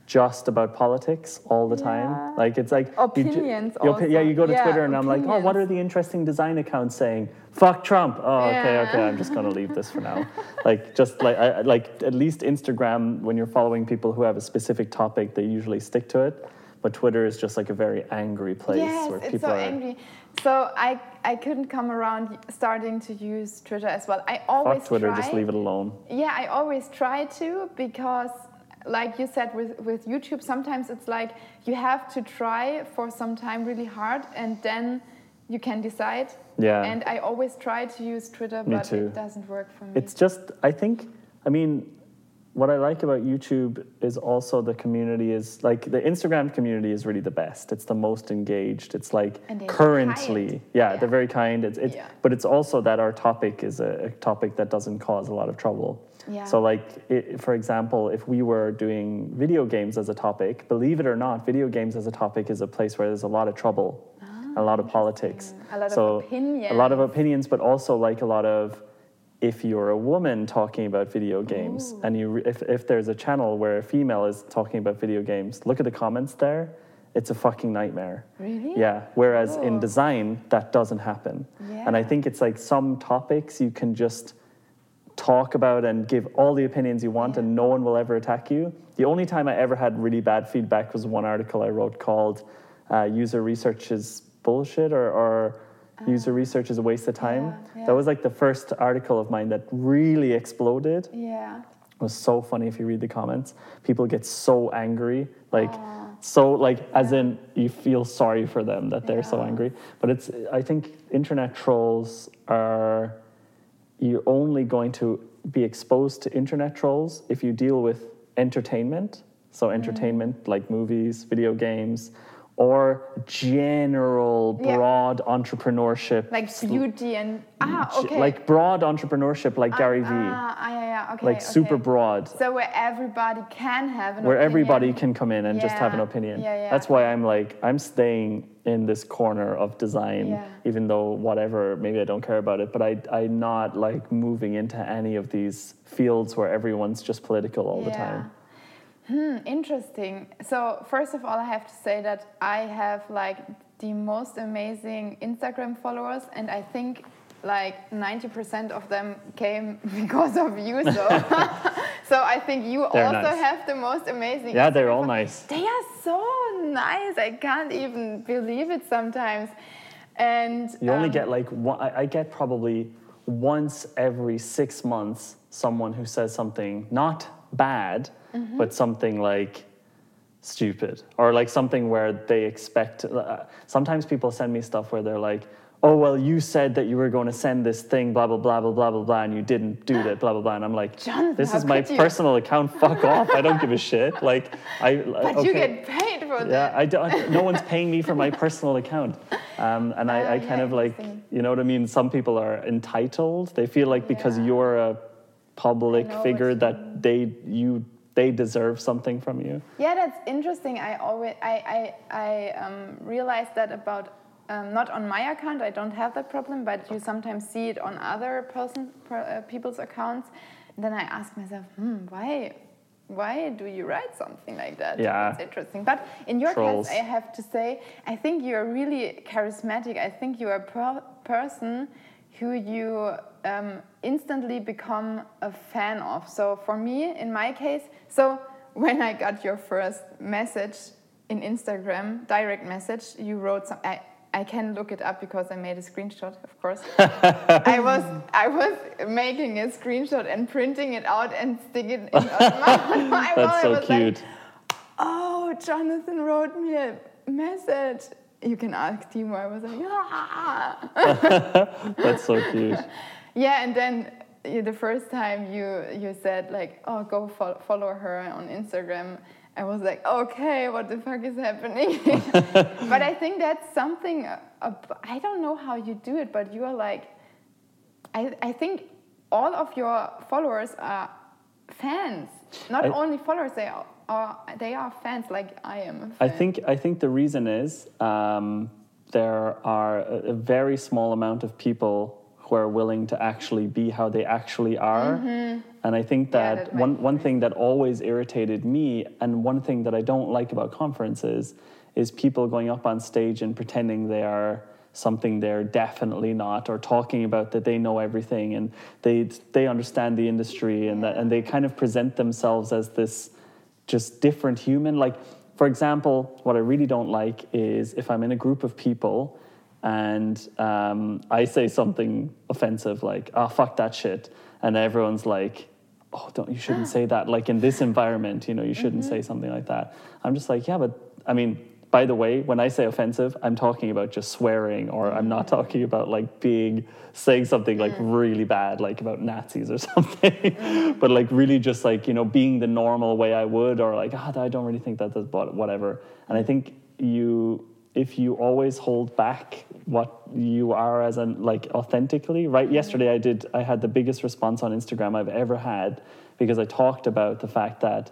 [SPEAKER 2] just about politics all the
[SPEAKER 1] Yeah.
[SPEAKER 2] time. Like it's like you ju-
[SPEAKER 1] Opinions
[SPEAKER 2] yeah, you go to
[SPEAKER 1] Yeah,
[SPEAKER 2] Twitter and I'm like, oh, what are the interesting design accounts saying? Fuck Trump. Oh, okay,
[SPEAKER 1] Yeah.
[SPEAKER 2] okay. I'm just gonna leave this for now. like just like I, like at least Instagram, when you're following people who have a specific topic, they usually stick to it. But Twitter is just like a very angry place
[SPEAKER 1] yes,
[SPEAKER 2] where
[SPEAKER 1] it's
[SPEAKER 2] people
[SPEAKER 1] so
[SPEAKER 2] are.
[SPEAKER 1] angry. So I I couldn't come around starting to use Twitter as well. I always
[SPEAKER 2] Fuck Twitter,
[SPEAKER 1] try.
[SPEAKER 2] just leave it alone.
[SPEAKER 1] Yeah, I always try to because, like you said with with YouTube, sometimes it's like you have to try for some time really hard, and then you can decide.
[SPEAKER 2] Yeah.
[SPEAKER 1] And I always try to use Twitter,
[SPEAKER 2] Me
[SPEAKER 1] but
[SPEAKER 2] too.
[SPEAKER 1] it doesn't work for me.
[SPEAKER 2] It's just, I think, I mean, what I like about YouTube is also the community is like the Instagram community is really the best. It's the most engaged. It's like currently, yeah,
[SPEAKER 1] Yeah.
[SPEAKER 2] they're very kind. It's, it's
[SPEAKER 1] Yeah.
[SPEAKER 2] but it's also that our topic is a, a topic that doesn't cause a lot of trouble.
[SPEAKER 1] Yeah.
[SPEAKER 2] So, like, i for example, if we were doing video games as a topic, believe it or not, video games as a topic is a place where there's a lot of trouble, a lot of politics,
[SPEAKER 1] Ah, A lot of
[SPEAKER 2] so a lot of
[SPEAKER 1] opinions.
[SPEAKER 2] opinions, but also like a lot of if you're a woman talking about video games and you re- if, if there's a channel where a female is talking about video games look at the comments there it's a fucking nightmare
[SPEAKER 1] Really?
[SPEAKER 2] yeah whereas in
[SPEAKER 1] Oh.
[SPEAKER 2] design that doesn't happen yeah. and i think it's like some topics you can just talk about and give all the opinions you want and no one will ever attack you the only time i ever had really bad feedback was one article i wrote called uh, user research is bullshit or, or user research is a waste of time.
[SPEAKER 1] Ah. yeah, yeah.
[SPEAKER 2] that was like the first article of mine that really exploded.
[SPEAKER 1] Yeah.
[SPEAKER 2] it was so funny if you read the comments. People get so angry like so like as in you feel sorry for them that they're so angry. But it's i think internet trolls are you're only going to be exposed to internet trolls if you deal with entertainment. So entertainment like movies video games or general
[SPEAKER 1] Yeah.
[SPEAKER 2] broad entrepreneurship
[SPEAKER 1] Like beauty and ah okay.
[SPEAKER 2] like broad entrepreneurship like gary vee
[SPEAKER 1] Ah, ah, yeah, yeah, okay.
[SPEAKER 2] like super broad
[SPEAKER 1] So where everybody can have an
[SPEAKER 2] where
[SPEAKER 1] opinion.
[SPEAKER 2] everybody can come in and just have an opinion.
[SPEAKER 1] yeah, yeah.
[SPEAKER 2] That's why I'm like I'm staying in this corner of design,
[SPEAKER 1] Yeah.
[SPEAKER 2] even though whatever maybe I don't care about it, but I I'm not like moving into any of these fields where everyone's just political all the time.
[SPEAKER 1] Hmm, interesting. So first of all, I have to say that I have like the most amazing Instagram followers, and I think like 90% of them came because of you. So, so I think you
[SPEAKER 2] They're
[SPEAKER 1] also
[SPEAKER 2] nice.
[SPEAKER 1] have the most amazing.
[SPEAKER 2] Yeah, they're all nice.
[SPEAKER 1] They are so nice. I can't even believe it sometimes. And
[SPEAKER 2] You only
[SPEAKER 1] um,
[SPEAKER 2] get like one, I I get probably once every six months someone who says something not bad,
[SPEAKER 1] Mm-hmm.
[SPEAKER 2] but something like stupid or like something where they expect. Uh, sometimes people send me stuff where they're like, "Oh well, you said that you were going to send this thing, blah blah blah blah blah blah blah, and you didn't do that, blah blah blah." And I'm like,
[SPEAKER 1] Jonathan,
[SPEAKER 2] "This is my personal account. Fuck off! I don't give a shit." Like I.
[SPEAKER 1] But you get paid for that.
[SPEAKER 2] Yeah, I don't. No one's paying me for my personal account, um, and I,
[SPEAKER 1] Ah,
[SPEAKER 2] I kind
[SPEAKER 1] yeah,
[SPEAKER 2] of like, you know what I mean. Some people are entitled. They feel like because
[SPEAKER 1] Yeah.
[SPEAKER 2] you're a public
[SPEAKER 1] know
[SPEAKER 2] figure that they you they deserve something from you.
[SPEAKER 1] Yeah, that's interesting. I always I I, I um, realized that about um, not on my account. I don't have that problem, but you sometimes see it on other person per, uh, people's accounts. And then I ask myself, hmm, why? why do you write something like that?
[SPEAKER 2] Yeah.
[SPEAKER 1] It's interesting. But in your
[SPEAKER 2] Trolls.
[SPEAKER 1] case, I have to say, I think you're really charismatic. I think you're a per- person who you um, instantly become a fan of. So for me, in my case, so when I got your first message in Instagram, direct message, you wrote some. I, I can look it up because I made a screenshot, of course. I was I was making a screenshot and printing it out and sticking it in my, my
[SPEAKER 2] That's
[SPEAKER 1] I
[SPEAKER 2] so
[SPEAKER 1] was like,
[SPEAKER 2] cute.
[SPEAKER 1] oh, Jonathan wrote me a message. You can ask Timo. I was like, ah.
[SPEAKER 2] That's so cute.
[SPEAKER 1] yeah. And then uh, the first time you you said like, oh, go fo- follow her on Instagram. I was like, okay, what the fuck is happening? but I think that's something. Uh, I don't know how you do it, but you are like, I I think all of your followers are fans. Not
[SPEAKER 2] I-
[SPEAKER 1] only followers, they are, are they are fans. Like I am.
[SPEAKER 2] I think I think the reason is um, there are a, a very small amount of people who are willing to actually be how they actually are, and I think
[SPEAKER 1] Mm-hmm. Yeah,
[SPEAKER 2] that
[SPEAKER 1] that
[SPEAKER 2] one one thing that always irritated me, and one thing that I don't like about conferences, is people going up on stage and pretending they are something they're definitely not, or talking about that they know everything and they they understand the industry, and that and they kind of present themselves as this just different human. Like, for example, what I really don't like is if I'm in a group of people and um, I say something offensive like, oh, fuck that shit. And everyone's like, oh, don't, you shouldn't say that. Like in this environment, you know, you shouldn't say something like that. I'm just like, yeah, but I mean, by the way, when I say offensive, I'm talking about just swearing, or I'm not mm. talking about like being saying something like mm. really bad, like about Nazis or something, mm. but like really just like you know being the normal way I would, or like ah, I don't really think that that's but whatever. And I think you, if you always hold back what you are as an like authentically, right? Yesterday I did, I had the biggest response on Instagram I've ever had because I talked about the fact that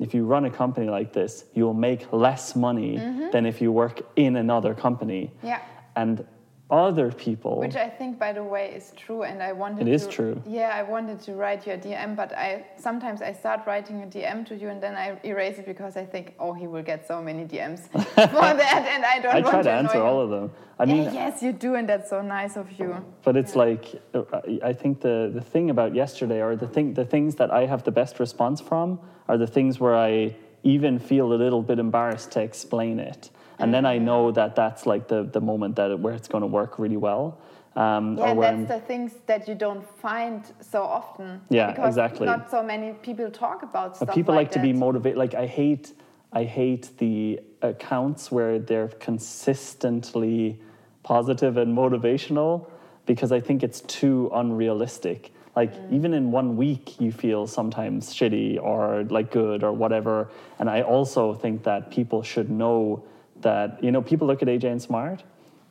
[SPEAKER 2] if you run a company like this, you will make less money than if you work in another company.
[SPEAKER 1] Mm-hmm. Yeah.
[SPEAKER 2] And other people,
[SPEAKER 1] Which I think, by the way, is true. And I wanted
[SPEAKER 2] It is
[SPEAKER 1] to,
[SPEAKER 2] true.
[SPEAKER 1] Yeah, I wanted to write you a DM, but I sometimes I start writing a DM to you and then I erase it because I think, oh, he will get so many DMs for that, and I don't
[SPEAKER 2] I
[SPEAKER 1] want
[SPEAKER 2] try to
[SPEAKER 1] annoy
[SPEAKER 2] answer all of them. I mean,
[SPEAKER 1] yeah, yes, you do, and that's so nice of you.
[SPEAKER 2] but it's like uh, I think the the thing about yesterday, or the thing the things that I have the best response from, are the things where I even feel a little bit embarrassed to explain it, and then I know that that's like the the moment that it, where it's going to work really well. Um,
[SPEAKER 1] Yeah, that's
[SPEAKER 2] I'm-
[SPEAKER 1] the things that you don't find so often.
[SPEAKER 2] Yeah,
[SPEAKER 1] because
[SPEAKER 2] exactly.
[SPEAKER 1] Not so many people talk about
[SPEAKER 2] But
[SPEAKER 1] stuff.
[SPEAKER 2] people like, to be motivated. Like I hate, I hate the accounts where they're consistently positive and motivational because I think it's too unrealistic. Like
[SPEAKER 1] Mm.
[SPEAKER 2] even in one week, you feel sometimes shitty or like good or whatever. And I also think that people should know that you know people look at AJ and Smart.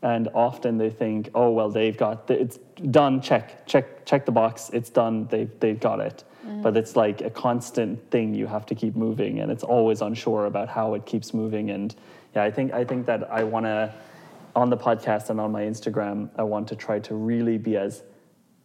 [SPEAKER 2] And often they think, oh well, they've got the, it's done. Check, check, check the box. It's done. They've they've got it mm. but it's like a constant thing you have to keep moving and it's always unsure about how it keeps moving and yeah i think i think that i want to on the podcast and on my instagram i want to try to really be as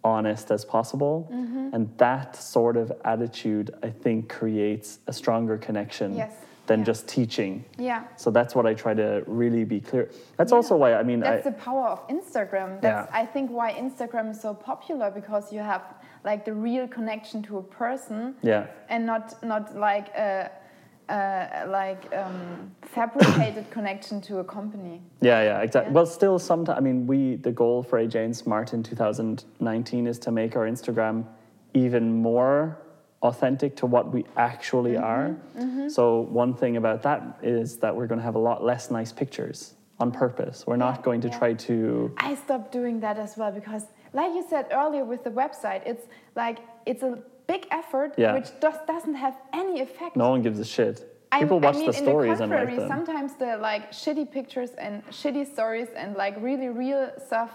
[SPEAKER 2] honest as possible mm-hmm. and that sort of attitude i think creates a stronger connection
[SPEAKER 1] Yes.
[SPEAKER 2] Than
[SPEAKER 1] Yeah.
[SPEAKER 2] just teaching
[SPEAKER 1] Yeah.
[SPEAKER 2] so that's what i try to really be clear that's also why i mean
[SPEAKER 1] That's
[SPEAKER 2] I,
[SPEAKER 1] the power of Instagram. That's
[SPEAKER 2] Yeah.
[SPEAKER 1] I think why Instagram is so popular because you have like the real connection to a person
[SPEAKER 2] yeah
[SPEAKER 1] and not not like a, a like um, fabricated connection to a company.
[SPEAKER 2] Yeah, yeah, exactly.
[SPEAKER 1] Yeah.
[SPEAKER 2] Well, still, sometimes I mean, we the goal for AJ and Smart in 2019 is to make our Instagram even more authentic to what we actually are. So one thing about that is that we're going to have a lot less nice pictures on purpose. We're not going to
[SPEAKER 1] yeah.
[SPEAKER 2] try to.
[SPEAKER 1] I stopped doing that as well because, like you said earlier with the website, it's like it's a big effort
[SPEAKER 2] Yeah.
[SPEAKER 1] which just doesn't have any effect.
[SPEAKER 2] No one gives a shit.
[SPEAKER 1] I-
[SPEAKER 2] People watch
[SPEAKER 1] I mean,
[SPEAKER 2] the
[SPEAKER 1] in
[SPEAKER 2] stories
[SPEAKER 1] the
[SPEAKER 2] and
[SPEAKER 1] contrary,
[SPEAKER 2] write them.
[SPEAKER 1] sometimes the like shitty pictures and shitty stories and like really real stuff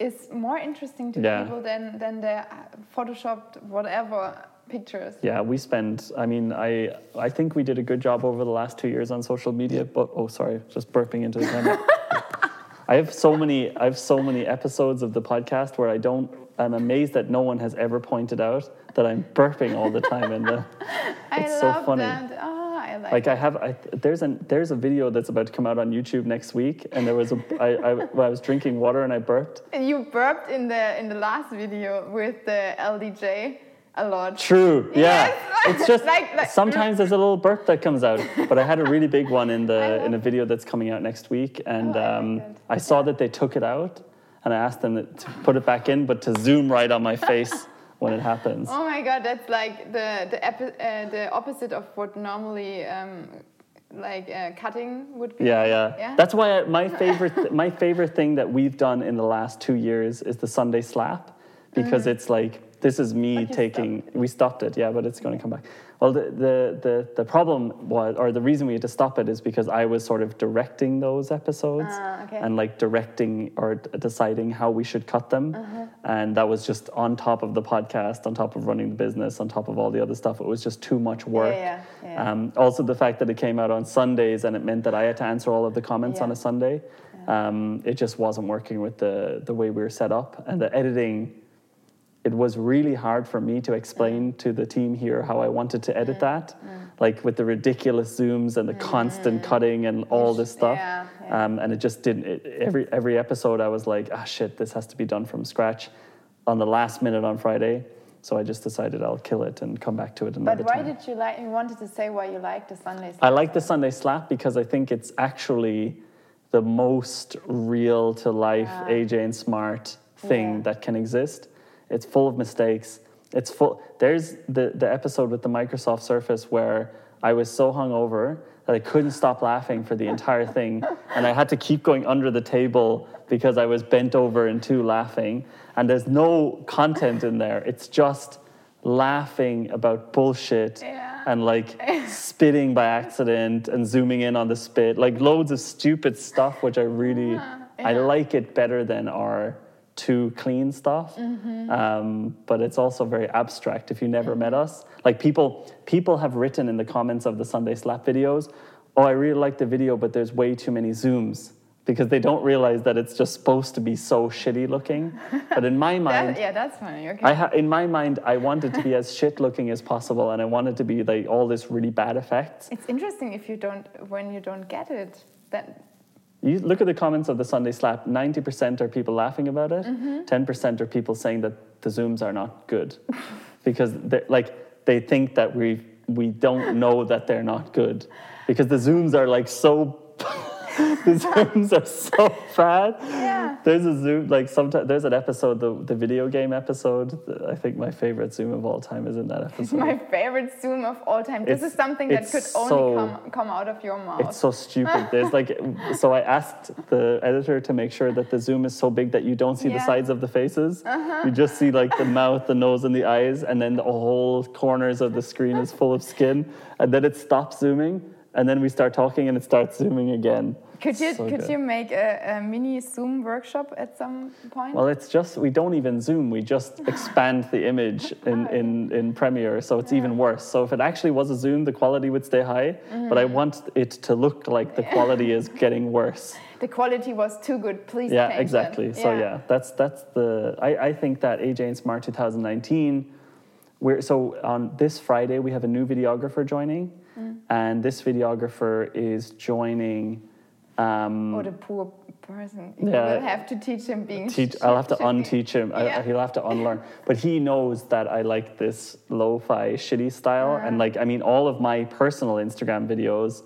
[SPEAKER 1] is more interesting to people than than the uh, photoshopped whatever pictures.
[SPEAKER 2] Yeah, we spend. I mean, I I think we did a good job over the last two years on social media. But oh, sorry, just burping into the camera. I have so many. I have so many episodes of the podcast where I don't I'm amazed that no one has ever pointed out that I'm burping all the time in the.
[SPEAKER 1] I
[SPEAKER 2] It's
[SPEAKER 1] love
[SPEAKER 2] so funny.
[SPEAKER 1] that. Oh, I like.
[SPEAKER 2] Like I have, I, there's a there's a video that's about to come out on YouTube next week, and there was a I, I, when I was drinking water and I burped.
[SPEAKER 1] And You burped in the in the last video with the LDJ a lot.
[SPEAKER 2] True, yeah.
[SPEAKER 1] Yes.
[SPEAKER 2] It's just
[SPEAKER 1] Like- like-
[SPEAKER 2] sometimes there's a little burp that comes out, but I had a really big one in the in a video that's coming out next week, and
[SPEAKER 1] Oh, I
[SPEAKER 2] um. I saw that they took it out, and I asked them to put it back in, but to zoom right on my face when it happens.
[SPEAKER 1] Oh my god, that's like the the epi- uh, the opposite of what normally um, like uh, cutting would be.
[SPEAKER 2] Yeah, yeah.
[SPEAKER 1] Yeah?
[SPEAKER 2] That's why I, my favorite my favorite thing that we've done in the last two years is the Sunday slap, because it's like this is me
[SPEAKER 1] you
[SPEAKER 2] taking. We stopped it, yeah, but it's going to come back. Well, the, the the the problem was, or the reason we had to stop it is because I was sort of directing those episodes
[SPEAKER 1] Ah, okay.
[SPEAKER 2] and like directing or deciding how we should cut them,
[SPEAKER 1] Uh-huh.
[SPEAKER 2] and that was just on top of the podcast, on top of running the business, on top of all the other stuff. It was just too much work.
[SPEAKER 1] yeah, yeah.
[SPEAKER 2] Um, also, the fact that it came out on Sundays and it meant that I had to answer all of the comments on a Sunday, um, it just wasn't working with the, the way we were set up. And the editing, it was really hard for me to explain to the team here how I wanted to edit that, like with the ridiculous zooms and the constant cutting and all this stuff.
[SPEAKER 1] yeah, yeah.
[SPEAKER 2] Um, and it just didn't. It, every every episode, I was like, ah, shit, this has to be done from scratch, on the last minute on Friday. So I just decided I'll kill it and come back to it another
[SPEAKER 1] But why
[SPEAKER 2] time.
[SPEAKER 1] did you like? You wanted to say why you like the Sunday. Slap.
[SPEAKER 2] I like the Sunday slap because I think it's actually the most real to life AJ and Smart thing
[SPEAKER 1] Yeah.
[SPEAKER 2] that can exist. It's full of mistakes. It's full. There's the the episode with the Microsoft Surface where I was so hungover that I couldn't stop laughing for the entire thing, and I had to keep going under the table because I was bent over and two laughing. And there's no content in there. It's just laughing about bullshit
[SPEAKER 1] Yeah.
[SPEAKER 2] and like spitting by accident and zooming in on the spit, like loads of stupid stuff, which I really uh-huh. I
[SPEAKER 1] yeah.
[SPEAKER 2] like it better than our too clean stuff.
[SPEAKER 1] Mm-hmm.
[SPEAKER 2] Um, but it's also very abstract. If you never met us, like people people have written in the comments of the Sunday Slap videos, "Oh, I really like the video, but there's way too many zooms." Because they don't realize that it's just supposed to be so shitty looking. But in my mind,
[SPEAKER 1] That, yeah, that's funny. Okay.
[SPEAKER 2] I ha- in my mind, I wanted to be as shit looking as possible, and I wanted to be like all this really bad effects.
[SPEAKER 1] it's interesting if you don't when you don't get it. Then
[SPEAKER 2] You look at the comments of the Sunday Slap. Ninety percent are people laughing about it.
[SPEAKER 1] Mm-hmm.
[SPEAKER 2] 10 percent are people saying that the zooms are not good, because they like they think that we we don't know that they're not good, because the zooms are like so. the zooms are so bad.
[SPEAKER 1] Yeah.
[SPEAKER 2] There's a zoom like sometimes there's an episode the the video game episode. I think my favorite zoom of all time is in that episode.
[SPEAKER 1] my favorite zoom of all time. This
[SPEAKER 2] It's-
[SPEAKER 1] is something that could only
[SPEAKER 2] so-
[SPEAKER 1] come come out of your mouth.
[SPEAKER 2] It's so stupid. There's like, so I asked the editor to make sure that the zoom is so big that you don't see the
[SPEAKER 1] Yeah. Uh-huh.
[SPEAKER 2] sides of the faces. You just see like the mouth, the nose, and the eyes, and then the whole corners of the screen is full of skin. And then it stops zooming, and then we start talking, and it starts zooming again.
[SPEAKER 1] Could you
[SPEAKER 2] So
[SPEAKER 1] could
[SPEAKER 2] good.
[SPEAKER 1] you make a, a mini Zoom workshop at some point?
[SPEAKER 2] Well, it's just we don't even zoom. We just expand the image in, in, in Premiere, so it's even worse. So if it actually was a zoom, the quality would stay high. But I
[SPEAKER 1] Mm-hmm.
[SPEAKER 2] want it to look like the quality is getting worse.
[SPEAKER 1] the quality was too good. Please
[SPEAKER 2] yeah exactly so yeah that's that's the I, I think that aj and smart 2019 we're so on this friday we have a new videographer joining
[SPEAKER 1] Mm.
[SPEAKER 2] and this videographer is joining um,
[SPEAKER 1] Oh, the poor person. You
[SPEAKER 2] Yeah.
[SPEAKER 1] will have to teach him being.
[SPEAKER 2] teach, I'll have to unteach him. I-
[SPEAKER 1] Yeah.
[SPEAKER 2] he'll have to unlearn. But he knows that I like this lo-fi shitty style,
[SPEAKER 1] Uh-huh.
[SPEAKER 2] and like I mean, all of my personal Instagram videos,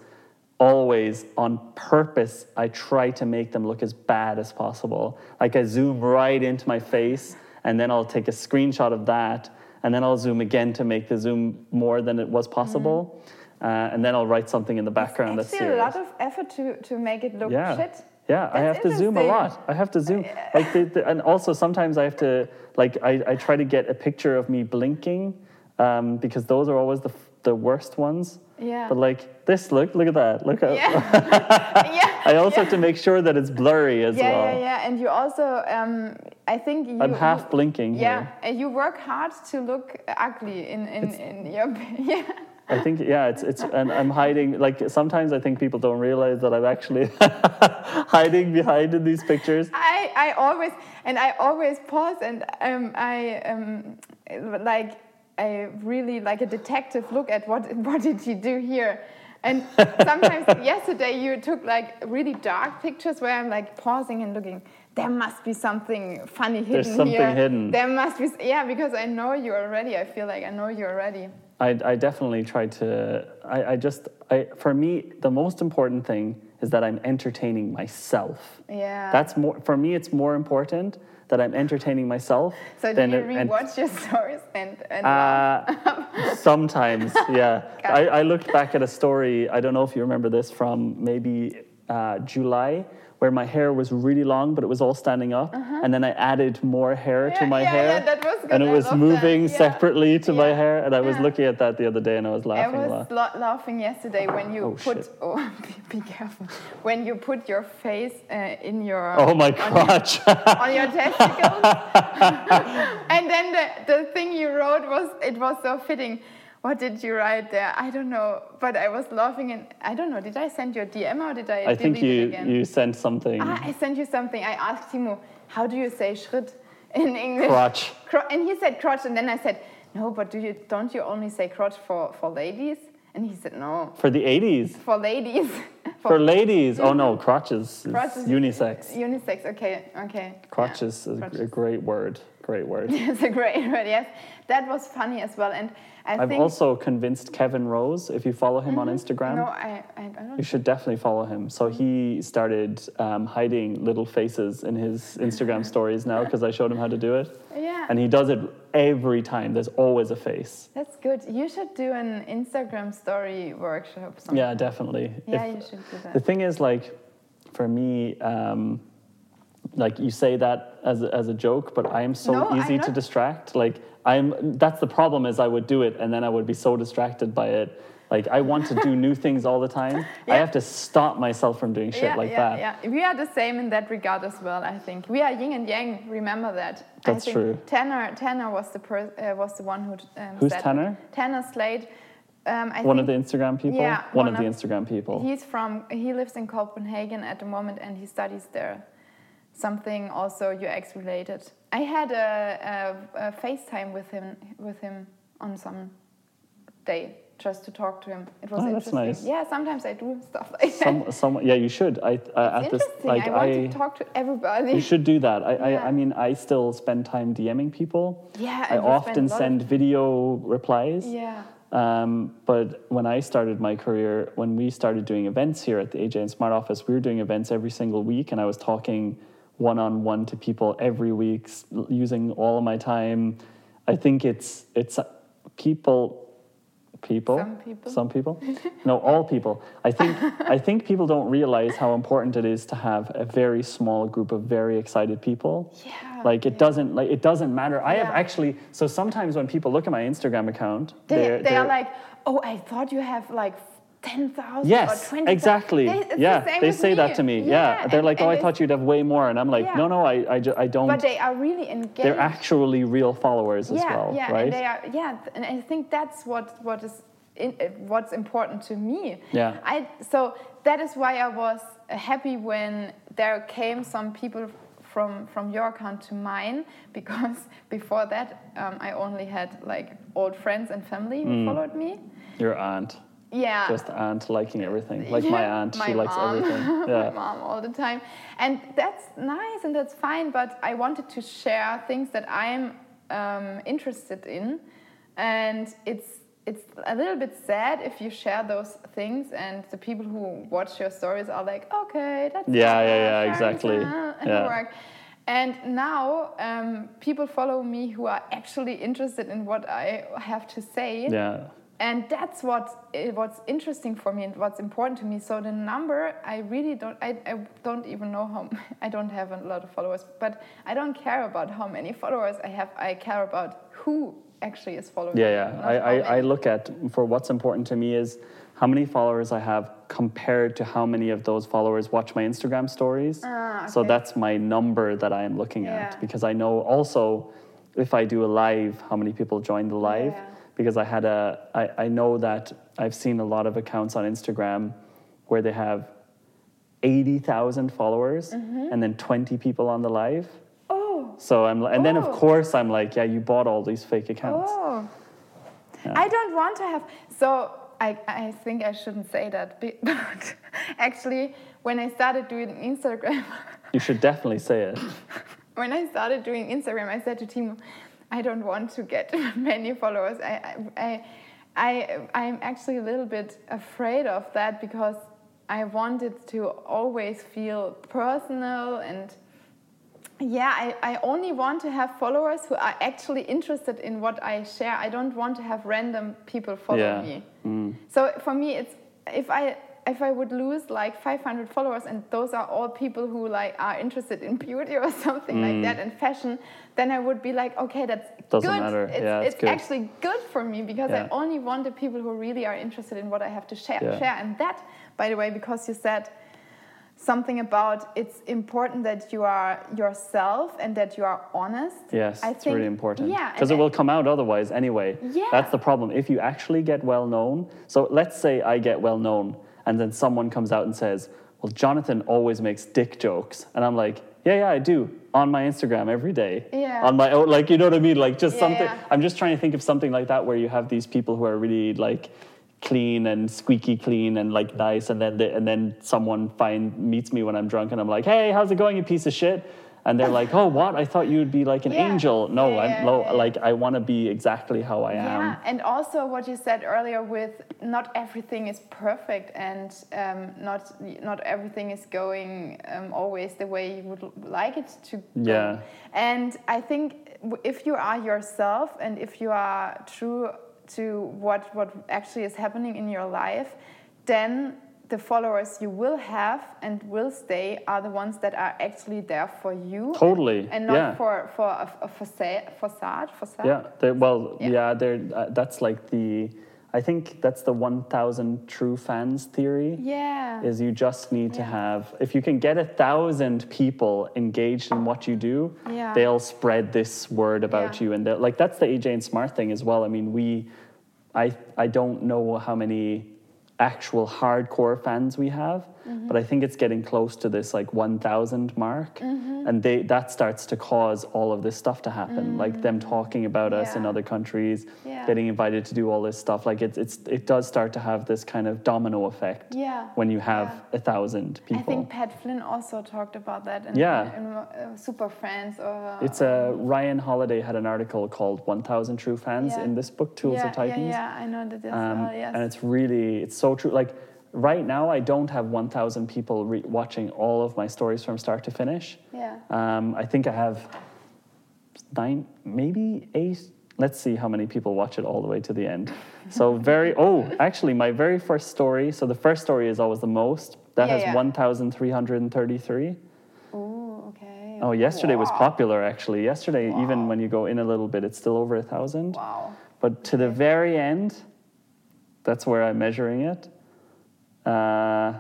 [SPEAKER 2] always on purpose, I try to make them look as bad as possible. Like I zoom right into my face, and then I'll take a screenshot of that, and then I'll zoom again to make the zoom more than it was possible. Uh, and then I'll write something in the background that's
[SPEAKER 1] Actually,
[SPEAKER 2] serious.
[SPEAKER 1] a lot of effort to, to make it look
[SPEAKER 2] Yeah.
[SPEAKER 1] shit.
[SPEAKER 2] Yeah, I have to zoom a lot. I have to zoom. Like the, the, and also sometimes I have to like I, I try to get a picture of me blinking um, because those are always the the worst ones.
[SPEAKER 1] Yeah.
[SPEAKER 2] But like this, look, look at that. Look at.
[SPEAKER 1] Yeah. yeah.
[SPEAKER 2] I also have to make sure that it's blurry as
[SPEAKER 1] Yeah,
[SPEAKER 2] well.
[SPEAKER 1] yeah, yeah. And you also, um, I think you.
[SPEAKER 2] I'm half
[SPEAKER 1] you-
[SPEAKER 2] blinking
[SPEAKER 1] Yeah,
[SPEAKER 2] here.
[SPEAKER 1] and you work hard to look ugly in in, in your. Yeah.
[SPEAKER 2] I think yeah, it's it's and I'm hiding like sometimes I think people don't realize that I'm actually hiding behind in these pictures.
[SPEAKER 1] I, I always and I always pause and um, I um, like I really like a detective look at what what did he do here. And sometimes yesterday you took like really dark pictures where I'm like pausing and looking. There must be something funny hidden
[SPEAKER 2] There's something
[SPEAKER 1] here.
[SPEAKER 2] hidden.
[SPEAKER 1] There must be yeah because I know you already. I feel like I know you already.
[SPEAKER 2] I, I definitely try to. I, I just. I for me the most important thing is that I'm entertaining myself.
[SPEAKER 1] Yeah.
[SPEAKER 2] That's more for me. It's more important that I'm entertaining myself.
[SPEAKER 1] So do
[SPEAKER 2] than
[SPEAKER 1] you rewatch your stories and and?
[SPEAKER 2] Uh, sometimes, yeah. I, I looked back at a story. I don't know if you remember this from maybe uh, July, where my hair was really long, but it was all standing up, and then I added more hair to
[SPEAKER 1] Uh-huh.
[SPEAKER 2] My
[SPEAKER 1] yeah,
[SPEAKER 2] hair,
[SPEAKER 1] yeah, that was good.
[SPEAKER 2] and it
[SPEAKER 1] I
[SPEAKER 2] was moving
[SPEAKER 1] Yeah.
[SPEAKER 2] separately to my hair, and I was
[SPEAKER 1] Yeah.
[SPEAKER 2] looking at that the other day, and I was
[SPEAKER 1] I
[SPEAKER 2] laughing a
[SPEAKER 1] was la- laughing yesterday when you
[SPEAKER 2] Oh,
[SPEAKER 1] put
[SPEAKER 2] shit.
[SPEAKER 1] oh be, be careful when you put your face uh, in your
[SPEAKER 2] Oh my
[SPEAKER 1] on your-
[SPEAKER 2] crotch!
[SPEAKER 1] on your testicles and then the, the thing you wrote was it was so fitting what did you write there i don't know but i was laughing and i don't know did i send you a dm or did i
[SPEAKER 2] I think you
[SPEAKER 1] again
[SPEAKER 2] you sent something.
[SPEAKER 1] ah, i sent you something i asked timo how do you say schritt in english
[SPEAKER 2] Crotch.
[SPEAKER 1] Cro- and he said crotch and then i said no but do you don't you only say crotch for for ladies and he said no
[SPEAKER 2] For the 80s.
[SPEAKER 1] for ladies
[SPEAKER 2] For ladies. Oh no, crotch is, is unisex.
[SPEAKER 1] unisex okay okay
[SPEAKER 2] Crotch
[SPEAKER 1] yeah.
[SPEAKER 2] is a, a great word. Great word.
[SPEAKER 1] It's a great word, yes. That was funny as well. And I
[SPEAKER 2] I've
[SPEAKER 1] think
[SPEAKER 2] also convinced Kevin Rose, if you follow him on Instagram,
[SPEAKER 1] no, I, I, I don't
[SPEAKER 2] you should definitely follow him. So he started um, hiding little faces in his Instagram stories now because I showed him how to do it.
[SPEAKER 1] Yeah.
[SPEAKER 2] And he does it every time. There's always a face.
[SPEAKER 1] That's good. You should do an Instagram story workshop. Sometime.
[SPEAKER 2] Yeah, definitely.
[SPEAKER 1] Yeah,
[SPEAKER 2] If-
[SPEAKER 1] you should do that.
[SPEAKER 2] The thing is, like, for me, um, like you say that as a, as a joke, but I am so
[SPEAKER 1] No,
[SPEAKER 2] easy to distract. Like, I'm. That's the problem. Is I would do it, and then I would be so distracted by it. Like, I want to do new things all the time. I have to stop myself from doing shit
[SPEAKER 1] yeah,
[SPEAKER 2] like
[SPEAKER 1] yeah,
[SPEAKER 2] that.
[SPEAKER 1] yeah. We are the same in that regard as well. I think we are yin and yang. Remember that. I
[SPEAKER 2] That's
[SPEAKER 1] think
[SPEAKER 2] true.
[SPEAKER 1] Tanner, Tanner was the per, uh, was the one who. Um,
[SPEAKER 2] Who's. Tanner?
[SPEAKER 1] Tanner Slade. Um, I
[SPEAKER 2] One of the Instagram people.
[SPEAKER 1] Yeah,
[SPEAKER 2] one,
[SPEAKER 1] one
[SPEAKER 2] of the Instagram people.
[SPEAKER 1] He's from. He lives in Copenhagen at the moment, and he studies there. Something also UX related. I had a, a, a FaceTime with him with him on some day just to talk to him. It was
[SPEAKER 2] Oh,
[SPEAKER 1] interesting.
[SPEAKER 2] nice.
[SPEAKER 1] Yeah, sometimes I do stuff like that.
[SPEAKER 2] Some, some, yeah, you should. I uh,
[SPEAKER 1] it's
[SPEAKER 2] at this like
[SPEAKER 1] I want
[SPEAKER 2] I.
[SPEAKER 1] to talk to everybody.
[SPEAKER 2] You should do that. I,
[SPEAKER 1] Yeah.
[SPEAKER 2] I, I mean, I still spend time DMing people.
[SPEAKER 1] Yeah,
[SPEAKER 2] I
[SPEAKER 1] and you spend a
[SPEAKER 2] often
[SPEAKER 1] lot of-
[SPEAKER 2] send video replies.
[SPEAKER 1] Yeah.
[SPEAKER 2] Um, but when I started my career, when we started doing events here at the AJ and Smart office, we were doing events every single week, and I was talking one on one to people every week, using all of my time. I think it's it's people. People,
[SPEAKER 1] Some people.
[SPEAKER 2] some people, no, all people. I think I think people don't realize how important it is to have a very small group of very excited people.
[SPEAKER 1] Yeah,
[SPEAKER 2] Like it doesn't like it doesn't matter. I have actually so sometimes when people look at my Instagram account,
[SPEAKER 1] They,
[SPEAKER 2] they're-
[SPEAKER 1] they are
[SPEAKER 2] they're-
[SPEAKER 1] like, oh, I thought you have like 10,000
[SPEAKER 2] Yes,
[SPEAKER 1] or 20,000.
[SPEAKER 2] exactly.
[SPEAKER 1] They,
[SPEAKER 2] yeah,
[SPEAKER 1] the
[SPEAKER 2] they say that to me. Yeah, they're
[SPEAKER 1] and-
[SPEAKER 2] like, "Oh, I thought you'd have way more," and I'm like,
[SPEAKER 1] Yeah.
[SPEAKER 2] "No, no, I, I, ju- I don't."
[SPEAKER 1] But they are really engaged.
[SPEAKER 2] they're actually real followers as
[SPEAKER 1] yeah,
[SPEAKER 2] well,
[SPEAKER 1] yeah,
[SPEAKER 2] right?
[SPEAKER 1] and they are. Yeah, and I think that's what what is in, what's important to me.
[SPEAKER 2] Yeah.
[SPEAKER 1] I so that is why I was happy when there came some people from from your account to mine because before that um, I only had like old friends and family
[SPEAKER 2] Mm.
[SPEAKER 1] who followed me.
[SPEAKER 2] Your aunt,
[SPEAKER 1] Yeah.
[SPEAKER 2] just aunt liking everything, like my aunt,
[SPEAKER 1] my
[SPEAKER 2] she likes
[SPEAKER 1] mom.
[SPEAKER 2] everything.
[SPEAKER 1] my
[SPEAKER 2] Yeah,
[SPEAKER 1] mom all the time. And that's nice and that's fine, but I wanted to share things that I'm um, interested in. And it's it's a little bit sad if you share those things and the people who watch your stories are like, okay, that's
[SPEAKER 2] Yeah, yeah, yeah, exactly.
[SPEAKER 1] uh, and
[SPEAKER 2] Yeah.
[SPEAKER 1] work. And now um, people follow me who are actually interested in what I have to say
[SPEAKER 2] yeah,
[SPEAKER 1] and that's what eh, what's interesting for me and what's important to me so the number i really don't I, I don't even know how i don't have a lot of followers but i don't care about how many followers i have i care about who actually is following
[SPEAKER 2] yeah,
[SPEAKER 1] me,
[SPEAKER 2] yeah. I, I, I look at for what's important to me is how many followers I have compared to how many of those followers watch my Instagram stories.
[SPEAKER 1] Ah,
[SPEAKER 2] So that's my number that I am looking
[SPEAKER 1] Yeah.
[SPEAKER 2] at because I know also if I do a live, how many people join the live.
[SPEAKER 1] Yeah.
[SPEAKER 2] Because I had a I, I know that I've seen a lot of accounts on Instagram where they have eighty thousand followers mm-hmm. and then twenty people on the live.
[SPEAKER 1] Oh.
[SPEAKER 2] So I'm and then of
[SPEAKER 1] Oh.
[SPEAKER 2] course I'm like, yeah, you bought all these fake accounts.
[SPEAKER 1] Oh.
[SPEAKER 2] Yeah.
[SPEAKER 1] I don't want to have. So I, I think I shouldn't say that. But actually, when I started doing Instagram,
[SPEAKER 2] You should definitely say it.
[SPEAKER 1] when I started doing Instagram, I said to Timo, I don't want to get many followers. I, I, I, I, I'm actually a little bit afraid of that because I wanted to always feel personal and yeah, I, I only want to have followers who are actually interested in what I share. I don't want to have random people follow
[SPEAKER 2] Yeah.
[SPEAKER 1] me.
[SPEAKER 2] Mm.
[SPEAKER 1] So for me, it's if I if I would lose like 500 followers and those are all people who like are interested in beauty or something like that and fashion, then I would be like, okay, that's
[SPEAKER 2] Mm. Doesn't
[SPEAKER 1] good.
[SPEAKER 2] matter.
[SPEAKER 1] It's,
[SPEAKER 2] Yeah, it's
[SPEAKER 1] it's
[SPEAKER 2] good.
[SPEAKER 1] actually good for me because
[SPEAKER 2] Yeah.
[SPEAKER 1] I only want the people who really are interested in what I have to share.
[SPEAKER 2] Yeah.
[SPEAKER 1] Share and that, by the way, because you said something about it's important that you are yourself and that you are honest.
[SPEAKER 2] Yes,
[SPEAKER 1] I
[SPEAKER 2] it's
[SPEAKER 1] think,
[SPEAKER 2] really important.
[SPEAKER 1] Yeah,
[SPEAKER 2] Because it will come out otherwise anyway.
[SPEAKER 1] Yeah.
[SPEAKER 2] That's the problem. If you actually get well known, so let's say I get well known and then someone comes out and says, Well, Jonathan always makes dick jokes. And I'm like, Yeah, yeah, I do. On my Instagram every day.
[SPEAKER 1] Yeah.
[SPEAKER 2] On my own, like, you know what I mean? Like, just
[SPEAKER 1] Yeah,
[SPEAKER 2] something.
[SPEAKER 1] yeah.
[SPEAKER 2] I'm just trying to think of something like that where you have these people who are really like, clean and squeaky clean and like nice and then they, and then someone find meets me when I'm drunk and I'm like hey how's it going you piece of shit and they're like oh what I thought you'd be like an
[SPEAKER 1] Yeah.
[SPEAKER 2] angel no
[SPEAKER 1] Yeah,
[SPEAKER 2] I'm low like I want to be exactly how I am
[SPEAKER 1] Yeah, and also what you said earlier with not everything is perfect and um, not not everything is going um, always the way you would like it to go.
[SPEAKER 2] Yeah.
[SPEAKER 1] And I think if you are yourself and if you are true to what what actually is happening in your life, then the followers you will have and will stay are the ones that are actually there for you
[SPEAKER 2] Totally,
[SPEAKER 1] and not
[SPEAKER 2] yeah.
[SPEAKER 1] for for a, a facade facade facade
[SPEAKER 2] yeah they're, well
[SPEAKER 1] Yeah.
[SPEAKER 2] yeah, they're uh, that's like the I think that's the 1000 true fans theory
[SPEAKER 1] yeah
[SPEAKER 2] is you just need to have if you can get a thousand people engaged in what you do
[SPEAKER 1] Yeah.
[SPEAKER 2] they'll spread this word about
[SPEAKER 1] Yeah.
[SPEAKER 2] you and like that's the aj and smart thing as well i mean we i i don't know how many actual hardcore fans we have
[SPEAKER 1] Mm-hmm.
[SPEAKER 2] but i think it's getting close to this like 1000 mark
[SPEAKER 1] Mm-hmm.
[SPEAKER 2] and they that starts to cause all of this stuff to happen like them talking about us in. Other countries
[SPEAKER 1] Yeah.
[SPEAKER 2] getting invited to do all this stuff like it's it's it does start to have this kind of domino effect
[SPEAKER 1] Yeah.
[SPEAKER 2] when you have
[SPEAKER 1] Yeah.
[SPEAKER 2] a thousand people.
[SPEAKER 1] I think Pat Flynn also talked about that in,
[SPEAKER 2] Yeah.
[SPEAKER 1] in, uh, Super Friends or
[SPEAKER 2] it's a Ryan Holiday had an article called 1000 True Fans
[SPEAKER 1] Yeah.
[SPEAKER 2] in this book, Tools
[SPEAKER 1] yeah,
[SPEAKER 2] of Titans.
[SPEAKER 1] Yeah, yeah, I know that.
[SPEAKER 2] Um,
[SPEAKER 1] uh, yes.
[SPEAKER 2] And it's really, it's so true. Like right now, I don't have 1000 people re- watching all of my stories from start to finish.
[SPEAKER 1] yeah.
[SPEAKER 2] Um, I think I have nine, maybe eight. Let's see how many people watch it all the way to the end. So very. Oh, actually, my very first story. So the first story is always the most. That
[SPEAKER 1] Yeah,
[SPEAKER 2] has
[SPEAKER 1] yeah.
[SPEAKER 2] 1,333.
[SPEAKER 1] Ooh, okay.
[SPEAKER 2] Oh, yesterday was popular actually. Yesterday, even when you go in a little bit, it's still over a thousand.
[SPEAKER 1] Wow.
[SPEAKER 2] But to the very end, that's where I'm measuring it. Uh,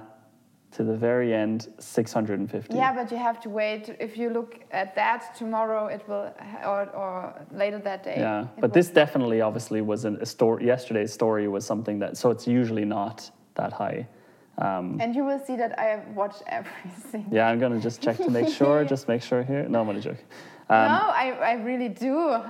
[SPEAKER 2] to the very end, 650.
[SPEAKER 1] Yeah, but you have to wait. If you look at that tomorrow, it will, or, or later that day.
[SPEAKER 2] Yeah, but this definitely, obviously, was an, a story. Yesterday's story was something that, so it's usually not that high. Um,
[SPEAKER 1] And you will see that I watch everything.
[SPEAKER 2] yeah, I'm gonna just check to make sure. just make sure here. No, I'm gonna joke. Um,
[SPEAKER 1] no, I, I really do.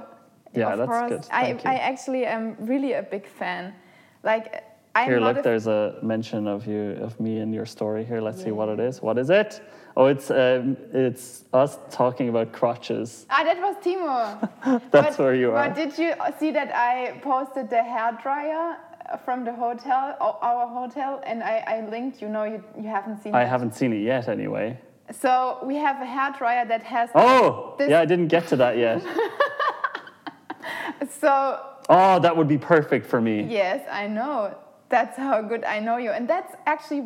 [SPEAKER 2] Yeah,
[SPEAKER 1] of
[SPEAKER 2] that's
[SPEAKER 1] course.
[SPEAKER 2] good.
[SPEAKER 1] I,
[SPEAKER 2] Thank you.
[SPEAKER 1] I actually am really a big fan. Like, I'm
[SPEAKER 2] Here, look,
[SPEAKER 1] a
[SPEAKER 2] there's a mention of you, of me in your story here. Let's see what it is. What is it? Oh, it's um, it's us talking about crotches.
[SPEAKER 1] Ah, that was Timo.
[SPEAKER 2] That's
[SPEAKER 1] But-
[SPEAKER 2] where you are.
[SPEAKER 1] But did you see that I posted the hair dryer from the hotel, our hotel, and I, I linked? You know, you, you haven't seen
[SPEAKER 2] I
[SPEAKER 1] it.
[SPEAKER 2] haven't seen it yet, anyway.
[SPEAKER 1] So we have a hair dryer that has.
[SPEAKER 2] Oh,
[SPEAKER 1] This-
[SPEAKER 2] yeah, I didn't get to that yet.
[SPEAKER 1] So
[SPEAKER 2] Oh, that would be perfect for me.
[SPEAKER 1] yes, I know. That's how good I know you, and that's actually,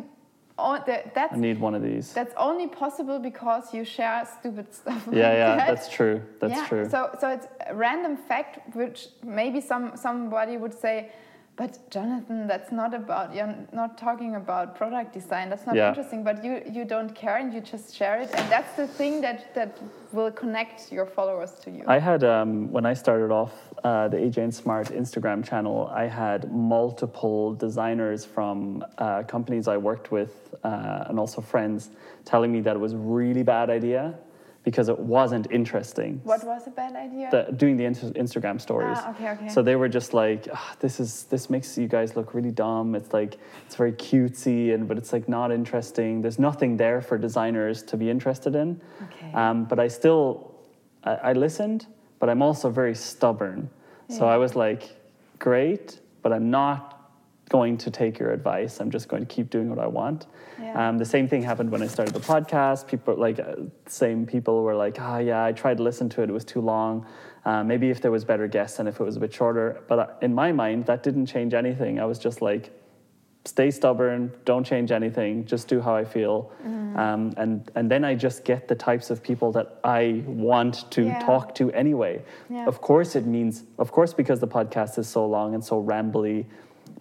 [SPEAKER 1] all that, that's
[SPEAKER 2] I need one of these.
[SPEAKER 1] that's only possible because you share stupid stuff. like
[SPEAKER 2] Yeah, yeah,
[SPEAKER 1] that.
[SPEAKER 2] that's true. That's
[SPEAKER 1] yeah,
[SPEAKER 2] true.
[SPEAKER 1] So, so it's a random fact, which maybe some somebody would say, But Jonathan, that's not about you're not talking about product design. That's not
[SPEAKER 2] Yeah.
[SPEAKER 1] interesting. But you you don't care and you just share it, and that's the thing that that will connect your followers to you.
[SPEAKER 2] I had um, when I started off uh, the AJ and Smart Instagram channel. I had multiple designers from uh, companies I worked with uh, and also friends telling me that it was a really bad idea because it wasn't interesting.
[SPEAKER 1] what was a bad idea?
[SPEAKER 2] The, doing the Inst- Instagram stories.
[SPEAKER 1] Ah, okay, okay.
[SPEAKER 2] So they were just like, "Ah, "This is this makes you guys look really dumb. It's like it's very cutesy, and but it's like not interesting. There's nothing there for designers to be interested in."
[SPEAKER 1] Okay.
[SPEAKER 2] Um, but I still, I, I listened, but I'm also very stubborn. So I was like, "Great, but I'm not going to take your advice. I'm just going to keep doing what I want."
[SPEAKER 1] Yeah.
[SPEAKER 2] Um, the same thing happened when I started the podcast. People like uh, same people were like, "Ah, yeah, I tried to listen to it. It was too long. Uh, maybe if there was better guests and if it was a bit shorter." But uh, in my mind, that didn't change anything. I was just like, "Stay stubborn. Don't change anything. Just do how I feel."
[SPEAKER 1] Mm-hmm.
[SPEAKER 2] Um, and and then I just get the types of people that I want to
[SPEAKER 1] Yeah.
[SPEAKER 2] talk to anyway.
[SPEAKER 1] Yeah.
[SPEAKER 2] Of course, it means, of course, because the podcast is so long and so rambly,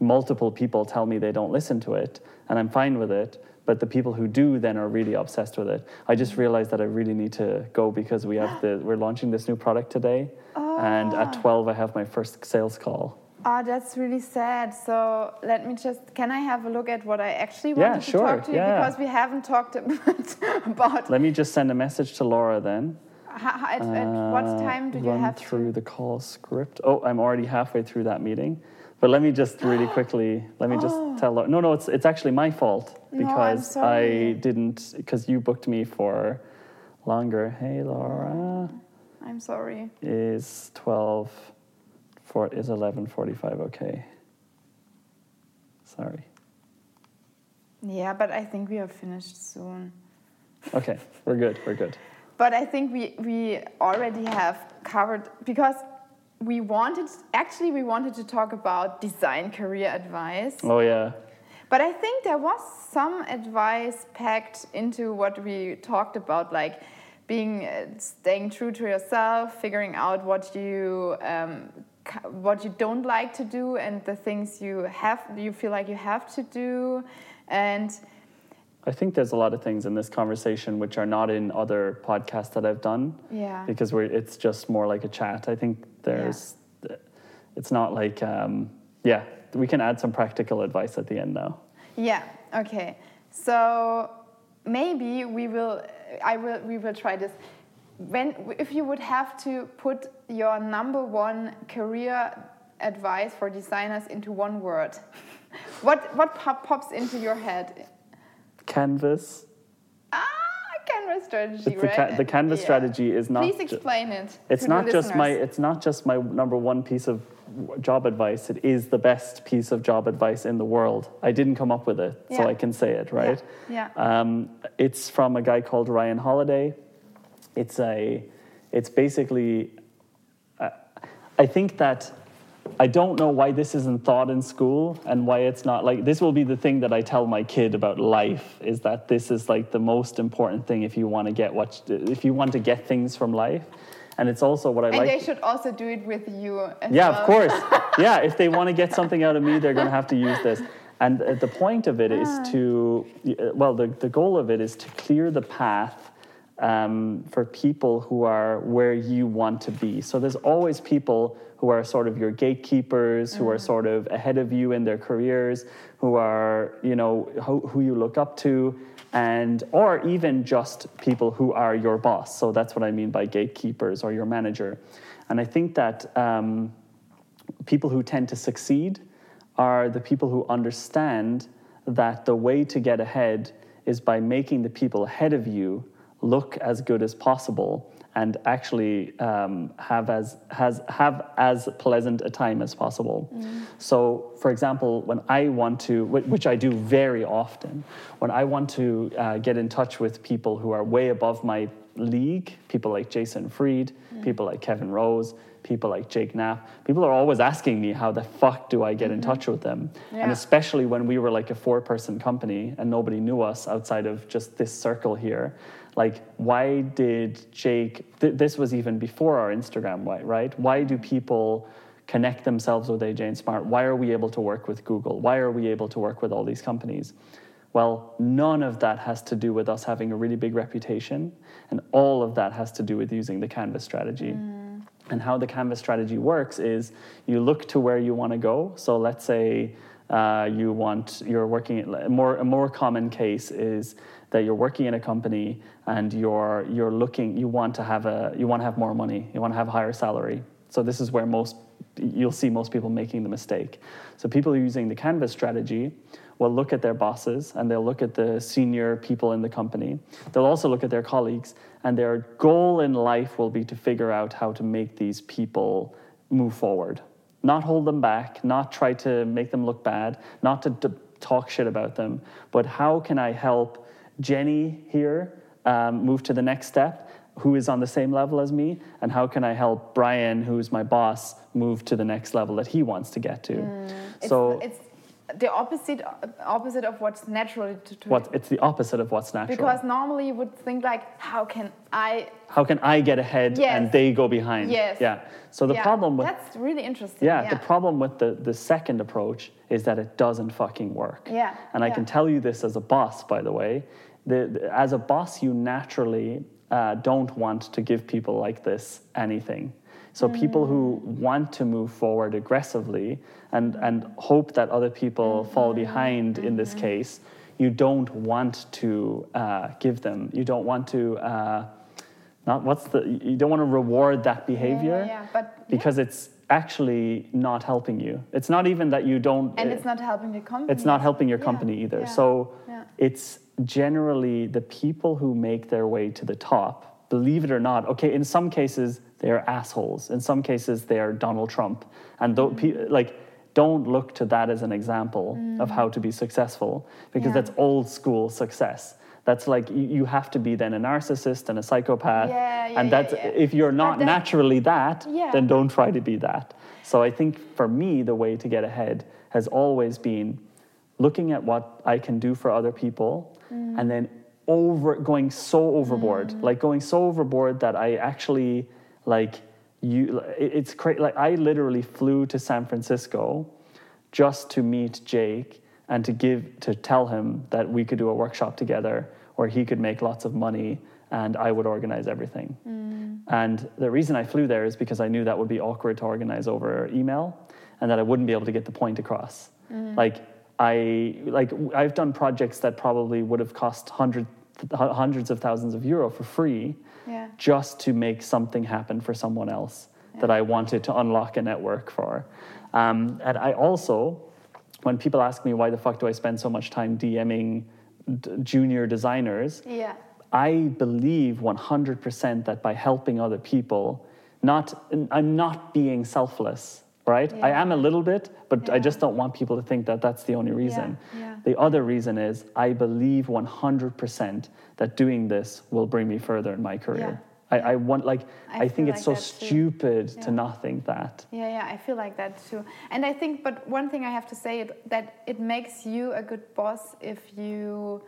[SPEAKER 2] multiple people tell me they don't listen to it, and I'm fine with it. But the people who do then are really obsessed with it. I just realized that I really need to go because we have the we're launching this new product today, and at 12 I have my first sales call.
[SPEAKER 1] Oh, that's really sad. So let me just, can I have a look at what I actually
[SPEAKER 2] Yeah,
[SPEAKER 1] wanted
[SPEAKER 2] sure,
[SPEAKER 1] to talk to you?
[SPEAKER 2] yeah.
[SPEAKER 1] Because we haven't talked about,
[SPEAKER 2] Let me just send a message to Laura then.
[SPEAKER 1] how, at, at what
[SPEAKER 2] Uh,
[SPEAKER 1] time do you
[SPEAKER 2] run
[SPEAKER 1] have
[SPEAKER 2] through
[SPEAKER 1] to?
[SPEAKER 2] the call script? Oh, I'm already halfway through that meeting. But let me just really quickly, let me just oh. tell Laura. No, no, it's, it's actually my fault
[SPEAKER 1] Oh. No,
[SPEAKER 2] because. I didn't, because you booked me for longer. Hey, Laura,
[SPEAKER 1] I'm sorry.
[SPEAKER 2] is 12, for, is 11.45 okay? Sorry.
[SPEAKER 1] Yeah, but I think we are finished soon.
[SPEAKER 2] Okay, we're good, we're good.
[SPEAKER 1] But I think we, we already have covered because we wanted actually we wanted to talk about design career advice.
[SPEAKER 2] Oh, yeah.
[SPEAKER 1] But I think there was some advice packed into what we talked about, like being uh, staying true to yourself, figuring out what you um, what you don't like to do, and the things you have you feel like you have to do, and
[SPEAKER 2] I think there's a lot of things in this conversation which are not in other podcasts that I've done.
[SPEAKER 1] Yeah.
[SPEAKER 2] Because we're, it's just more like a chat. I think there's, it's not like, um, yeah, we can add some practical advice at the end now.
[SPEAKER 1] Yeah. Okay. So maybe we will. I will. We will try this. When if you would have to put your number one career advice for designers into one word, what what pop, pops into your head?
[SPEAKER 2] Canvas.
[SPEAKER 1] Canvas strategy,
[SPEAKER 2] It's the,
[SPEAKER 1] right?
[SPEAKER 2] ca- the canvas
[SPEAKER 1] Yeah.
[SPEAKER 2] strategy is not.
[SPEAKER 1] Please
[SPEAKER 2] ju-
[SPEAKER 1] explain it.
[SPEAKER 2] it's not just my. It's not just my number one piece of job advice. It is the best piece of job advice in the world. I didn't come up with it, so I can say it, right?
[SPEAKER 1] Yeah.
[SPEAKER 2] Um, it's from a guy called Ryan Holiday. It's a, it's basically, uh, I think that I don't know why this isn't thought in school and why it's not like this will be the thing that I tell my kid about life is that this is like the most important thing if you want to get what if you want to get things from life. And it's also what I
[SPEAKER 1] And
[SPEAKER 2] like.
[SPEAKER 1] they should also do it with you. As
[SPEAKER 2] Yeah,
[SPEAKER 1] well.
[SPEAKER 2] of course. yeah, if they want to get something out of me, they're going to have to use this. And uh, the point of it is to, uh, well, the, the goal of it is to clear the path um, for people who are where you want to be. So there's always people who are sort of your gatekeepers, who are sort of ahead of you in their careers, who are, you know, who, who you look up to, and or even just people who are your boss. So that's what I mean by gatekeepers or your manager. And I think that um, people who tend to succeed are the people who understand that the way to get ahead is by making the people ahead of you look as good as possible and actually um, have as has have as pleasant a time as possible. So, for example, when I want to, which I do very often, when I want to uh, get in touch with people who are way above my league, people like Jason Fried, people like Kevin Rose, people like Jake Knapp, people are always asking me how the fuck do I get in touch with them? And especially when we were like a four person company and nobody knew us outside of just this circle here. Like, why did Jake, th- this was even before our Instagram, right? Why do people connect themselves with AJ and Smart? Why are we able to work with Google? Why are we able to work with all these companies? Well, none of that has to do with us having a really big reputation, and all of that has to do with using the Canvas strategy. Mm. And how the Canvas strategy works is you look to where you want to go. So let's say uh, you want you're working a more a more common case is that you're working in a company and you're you're looking you want to have a you want to have more money you want to have a higher salary. So this is where most you'll see most people making the mistake. So people using the canvas strategy will look at their bosses and they'll look at the senior people in the company. They'll also look at their colleagues and their goal in life will be to figure out how to make these people move forward. Not hold them back, not try to make them look bad, not to, to talk shit about them, but how can I help Jenny here um, move to the next step, who is on the same level as me, and how can I help Brian, who's my boss, move to the next level that he wants to get to? Mm,
[SPEAKER 1] so it's, the opposite opposite of what's natural to,
[SPEAKER 2] to what it's the opposite of what's natural.
[SPEAKER 1] Because normally you would think like how can i
[SPEAKER 2] how can i get ahead yes. and they go behind?
[SPEAKER 1] Yes.
[SPEAKER 2] Yeah. So the
[SPEAKER 1] yeah.
[SPEAKER 2] problem with
[SPEAKER 1] that's really interesting.
[SPEAKER 2] Yeah, yeah, the problem with the the second approach is that it doesn't fucking work.
[SPEAKER 1] Yeah.
[SPEAKER 2] And
[SPEAKER 1] i
[SPEAKER 2] can tell you this as a boss by the way the, as a boss you naturally uh, don't want to give people like this anything so mm. people who want to move forward aggressively and, and hope that other people mm-hmm. fall behind mm-hmm. in this mm-hmm. case, you don't want to uh, give them. You don't want to. Uh, not what's the you don't want to reward that behavior
[SPEAKER 1] yeah, yeah, but,
[SPEAKER 2] because it's actually not helping you it's not even that you don't
[SPEAKER 1] and it's not helping the company
[SPEAKER 2] it's not helping your company either so it's generally the people who make their way to the top believe it or not okay in some cases they're assholes. In some cases, they're Donald Trump. And mm. like, don't look to that as an example mm. of how to be successful because yeah. that's old school success. That's like you, you, have to be then a narcissist and a psychopath.
[SPEAKER 1] Yeah, yeah,
[SPEAKER 2] and that's if you're not naturally that, then don't try to be that. So I think for me, the way to get ahead has always been looking at what I can do for other people mm. and then over going so overboard, mm. like going so overboard that I actually like you, it's crazy. Like I literally flew to San Francisco just to meet Jake and to give to tell him that we could do a workshop together where he could make lots of money and I would organize everything. Mm. And the reason I flew there is because I knew that would be awkward to organize over email and that I wouldn't be able to get the point across. Mm. Like I like I've done projects that probably would have cost hundred, hundreds of thousands of euro for free
[SPEAKER 1] yeah.
[SPEAKER 2] just to make something happen for someone else yeah. that I wanted to unlock a network for. Um, and I also, when people ask me why the fuck do I spend so much time DMing d- junior designers,
[SPEAKER 1] yeah.
[SPEAKER 2] I believe 100% that by helping other people, not I'm not being selfless right? Yeah. I am a little bit, but yeah. I just don't want people to think that that's the only reason.
[SPEAKER 1] Yeah.
[SPEAKER 2] The other reason is I believe 100% that doing this will bring me further in my career. I, I, want like I, I think it's like so stupid to not think that.
[SPEAKER 1] Yeah, yeah, I feel like that too. And I think, but one thing I have to say it, that it makes you a good boss if you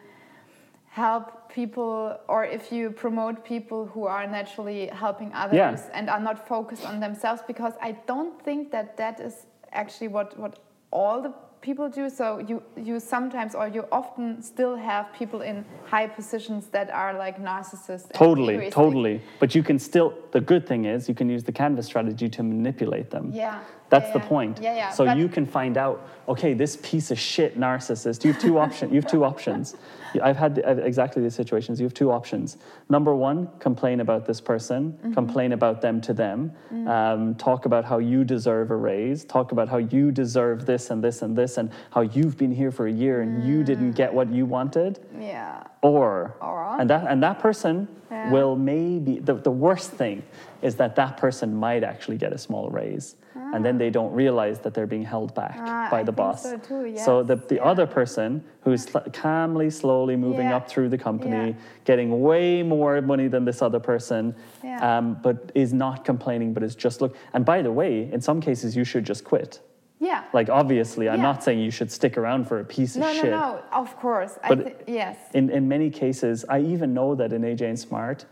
[SPEAKER 1] help people or if you promote people who are naturally helping others yeah. and are not focused on themselves because i don't think that that is actually what what all the people do. So you you sometimes or you often still have people in high positions that are like narcissists
[SPEAKER 2] totally totally. But you can still the good thing is you can use the canvas strategy to manipulate them.
[SPEAKER 1] Yeah.
[SPEAKER 2] That's
[SPEAKER 1] yeah,
[SPEAKER 2] the point.
[SPEAKER 1] Yeah yeah.
[SPEAKER 2] So but you can find out okay this piece of shit narcissist you have two options you have two options I've had exactly these situations. You have two options. Number one, complain about this person, mm-hmm. complain about them to them, mm-hmm. um, talk about how you deserve a raise, talk about how you deserve this and this and this, and how you've been here for a year and mm-hmm. you didn't get what you wanted.
[SPEAKER 1] Yeah.
[SPEAKER 2] Or,
[SPEAKER 1] or
[SPEAKER 2] and that and that person yeah. will maybe the, the worst thing is that that person might actually get a small raise ah. and then they don't realize that they're being held back ah, by the
[SPEAKER 1] I
[SPEAKER 2] boss
[SPEAKER 1] so, too, yes.
[SPEAKER 2] so the, the yeah. other person who's calmly slowly moving yeah. up through the company getting way more money than this other person um, but is not complaining but is just look and by the way in some cases you should just quit
[SPEAKER 1] yeah.
[SPEAKER 2] Like obviously, I'm yeah. not saying you should stick around for a piece
[SPEAKER 1] no,
[SPEAKER 2] of
[SPEAKER 1] no,
[SPEAKER 2] shit.
[SPEAKER 1] No, no, of course.
[SPEAKER 2] But
[SPEAKER 1] th- yes.
[SPEAKER 2] In in many cases, I even know that in AJ and Smart,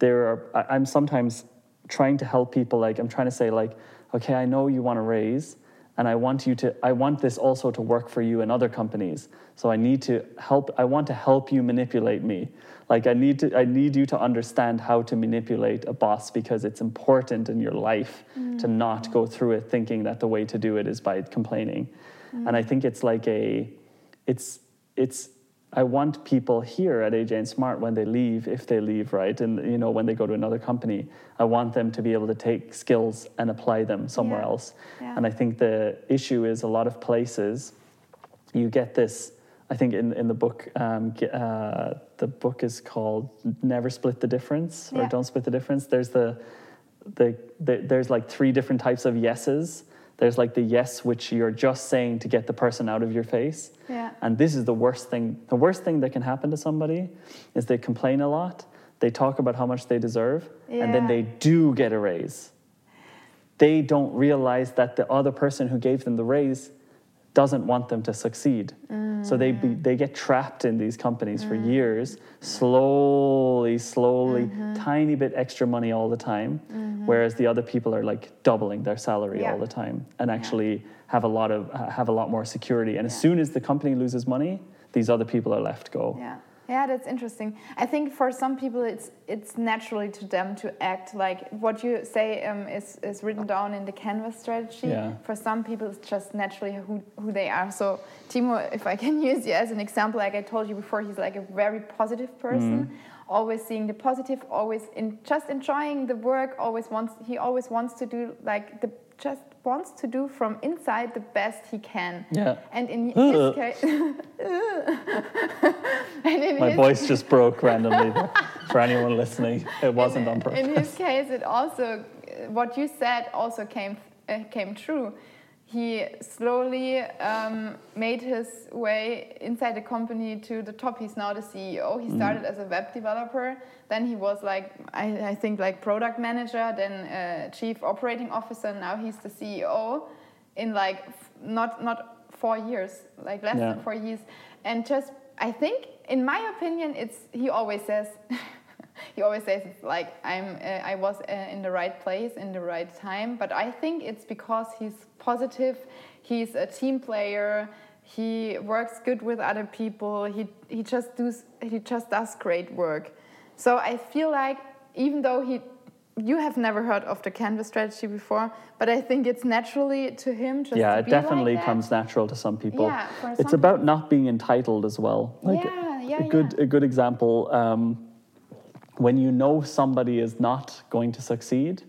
[SPEAKER 2] there are. I'm sometimes trying to help people. Like I'm trying to say, like okay, I know you want to raise, and I want you to, I want this also to work for you in other companies. So I need to help, I want to help you manipulate me. Like I need to, I need you to understand how to manipulate a boss because it's important in your life mm. to not go through it thinking that the way to do it is by complaining. Mm. And I think it's like a, it's, it's I want people here at AJ and Smart when they leave, if they leave, right, and you know when they go to another company, I want them to be able to take skills and apply them somewhere
[SPEAKER 1] yeah.
[SPEAKER 2] else.
[SPEAKER 1] Yeah.
[SPEAKER 2] And I think the issue is a lot of places, you get this. I think in in the book, um, uh, the book is called "Never Split the Difference" or
[SPEAKER 1] Yeah.
[SPEAKER 2] "Don't Split the Difference." There's the, the, the there's like three different types of yeses. There's like the yes, which you're just saying to get the person out of your face.
[SPEAKER 1] Yeah.
[SPEAKER 2] And this is the worst thing. The worst thing that can happen to somebody is they complain a lot, they talk about how much they deserve, and then they do get a raise. They don't realize that the other person who gave them the raise doesn't want them to succeed. So they be, mm. they get trapped in these companies for mm. years, slowly, slowly, mm-hmm. tiny bit extra money all the time, mm-hmm. whereas the other people are like doubling their salary
[SPEAKER 1] Yeah.
[SPEAKER 2] all the time and actually have a lot of uh, have a lot more security. And as soon as the company loses money, these other people are left go.
[SPEAKER 1] Yeah. That's interesting. I think for some people, it's it's naturally to them to act like what you say um, is is written down in the Canvas strategy.
[SPEAKER 2] Yeah.
[SPEAKER 1] For some people, it's just naturally who who they are. So Timo, if I can use you as an example, like I told you before, he's like a very positive person.
[SPEAKER 2] Mm-hmm.
[SPEAKER 1] Always seeing the positive, always in just enjoying the work. Always wants he always wants to do like the just wants to do from inside the best he can.
[SPEAKER 2] Yeah.
[SPEAKER 1] And in his case, and in
[SPEAKER 2] My
[SPEAKER 1] his
[SPEAKER 2] voice just broke randomly for anyone listening. It wasn't
[SPEAKER 1] in,
[SPEAKER 2] on purpose.
[SPEAKER 1] In his case, it also what you said also came uh, came true. He slowly um, made his way inside the company to the top. He's now the CEO. He started as a web developer. Then he was like, I, I think, like product manager, then uh, chief operating officer. Now he's the CEO in like f- not not four years, like less
[SPEAKER 2] Yeah.
[SPEAKER 1] than four years. And just, I think, in my opinion, it's he always says. he always says it's like I'm uh, I was uh, in the right place in the right time but I think it's because he's positive he's a team player he works good with other people he he just does he just does great work so I feel like even though he you have never heard of the canvas strategy before but I think it's naturally to him just
[SPEAKER 2] yeah,
[SPEAKER 1] to
[SPEAKER 2] it
[SPEAKER 1] like
[SPEAKER 2] definitely
[SPEAKER 1] that.
[SPEAKER 2] comes natural to some people.
[SPEAKER 1] Yeah, for
[SPEAKER 2] it's
[SPEAKER 1] some
[SPEAKER 2] about not being entitled as well. Like
[SPEAKER 1] Yeah, yeah,
[SPEAKER 2] a good
[SPEAKER 1] yeah.
[SPEAKER 2] a good example. Um, when you know somebody is not going to succeed,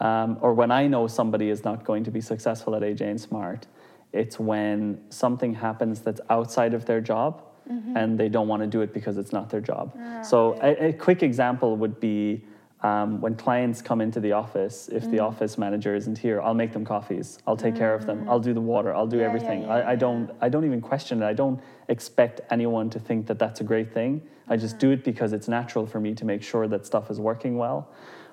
[SPEAKER 2] um, or when I know somebody is not going to be successful at AJ and Smart, it's when something happens that's outside of their job
[SPEAKER 1] Mm-hmm.
[SPEAKER 2] and they don't want to do it because it's not their job.
[SPEAKER 1] Ah,
[SPEAKER 2] so a, a quick example would be um, when clients come into the office, if
[SPEAKER 1] Mm.
[SPEAKER 2] the office manager isn't here, I'll make them coffees. I'll take care of them. I'll do the water. I'll do
[SPEAKER 1] Mm. Yeah, yeah,
[SPEAKER 2] everything.
[SPEAKER 1] yeah,
[SPEAKER 2] I, I don't. I don't even question it. I don't expect anyone to think that that's a great thing. I just
[SPEAKER 1] Mm.
[SPEAKER 2] do it because it's natural for me to make sure that stuff is working well.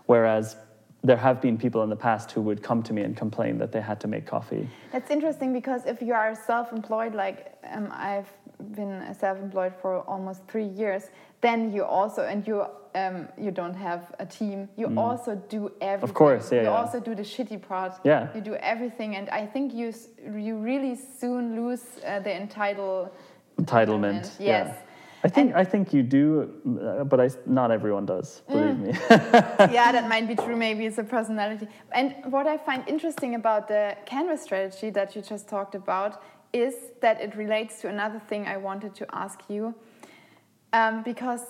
[SPEAKER 2] Whereas there have been people in the past who would come to me and complain that they had to make coffee.
[SPEAKER 1] That's interesting because if you are self-employed, like um, I've been self-employed for almost three years, then you also and you um, you don't have a team. You also do everything.
[SPEAKER 2] Of course, yeah,
[SPEAKER 1] You
[SPEAKER 2] yeah.
[SPEAKER 1] also do the shitty part.
[SPEAKER 2] Yeah.
[SPEAKER 1] You do everything, and I think you you really soon lose uh, the entitle
[SPEAKER 2] Entitlement.
[SPEAKER 1] Yes.
[SPEAKER 2] Yeah. I think I think you do, uh, but I, not everyone does. Believe
[SPEAKER 1] Mm.
[SPEAKER 2] me.
[SPEAKER 1] yeah, that might be true. Maybe it's a personality. And what I find interesting about the Canvas strategy that you just talked about is that it relates to another thing I wanted to ask you. Um, because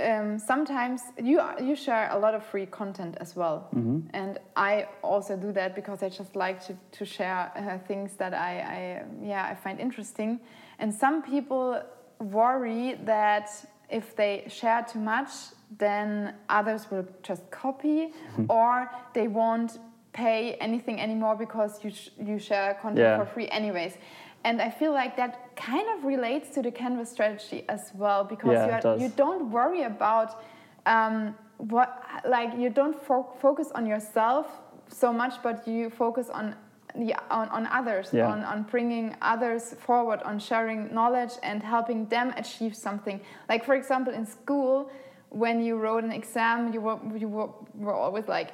[SPEAKER 1] um, sometimes you you share a lot of free content as well, and I also do that because I just like to, to share uh, things that I, I yeah I find interesting. And some people worry that if they share too much, then others will just copy, or they won't pay anything anymore because you sh you share content
[SPEAKER 2] Yeah.
[SPEAKER 1] for free anyways. And I feel like that kind of relates to the Canvas strategy as well because
[SPEAKER 2] Yeah,
[SPEAKER 1] you, are, you don't worry about um, what like you don't fo focus on yourself so much, but you focus on the on, on others,
[SPEAKER 2] Yeah.
[SPEAKER 1] on, on bringing others forward, on sharing knowledge and helping them achieve something. Like for example, in school, when you wrote an exam, you were you were, were always like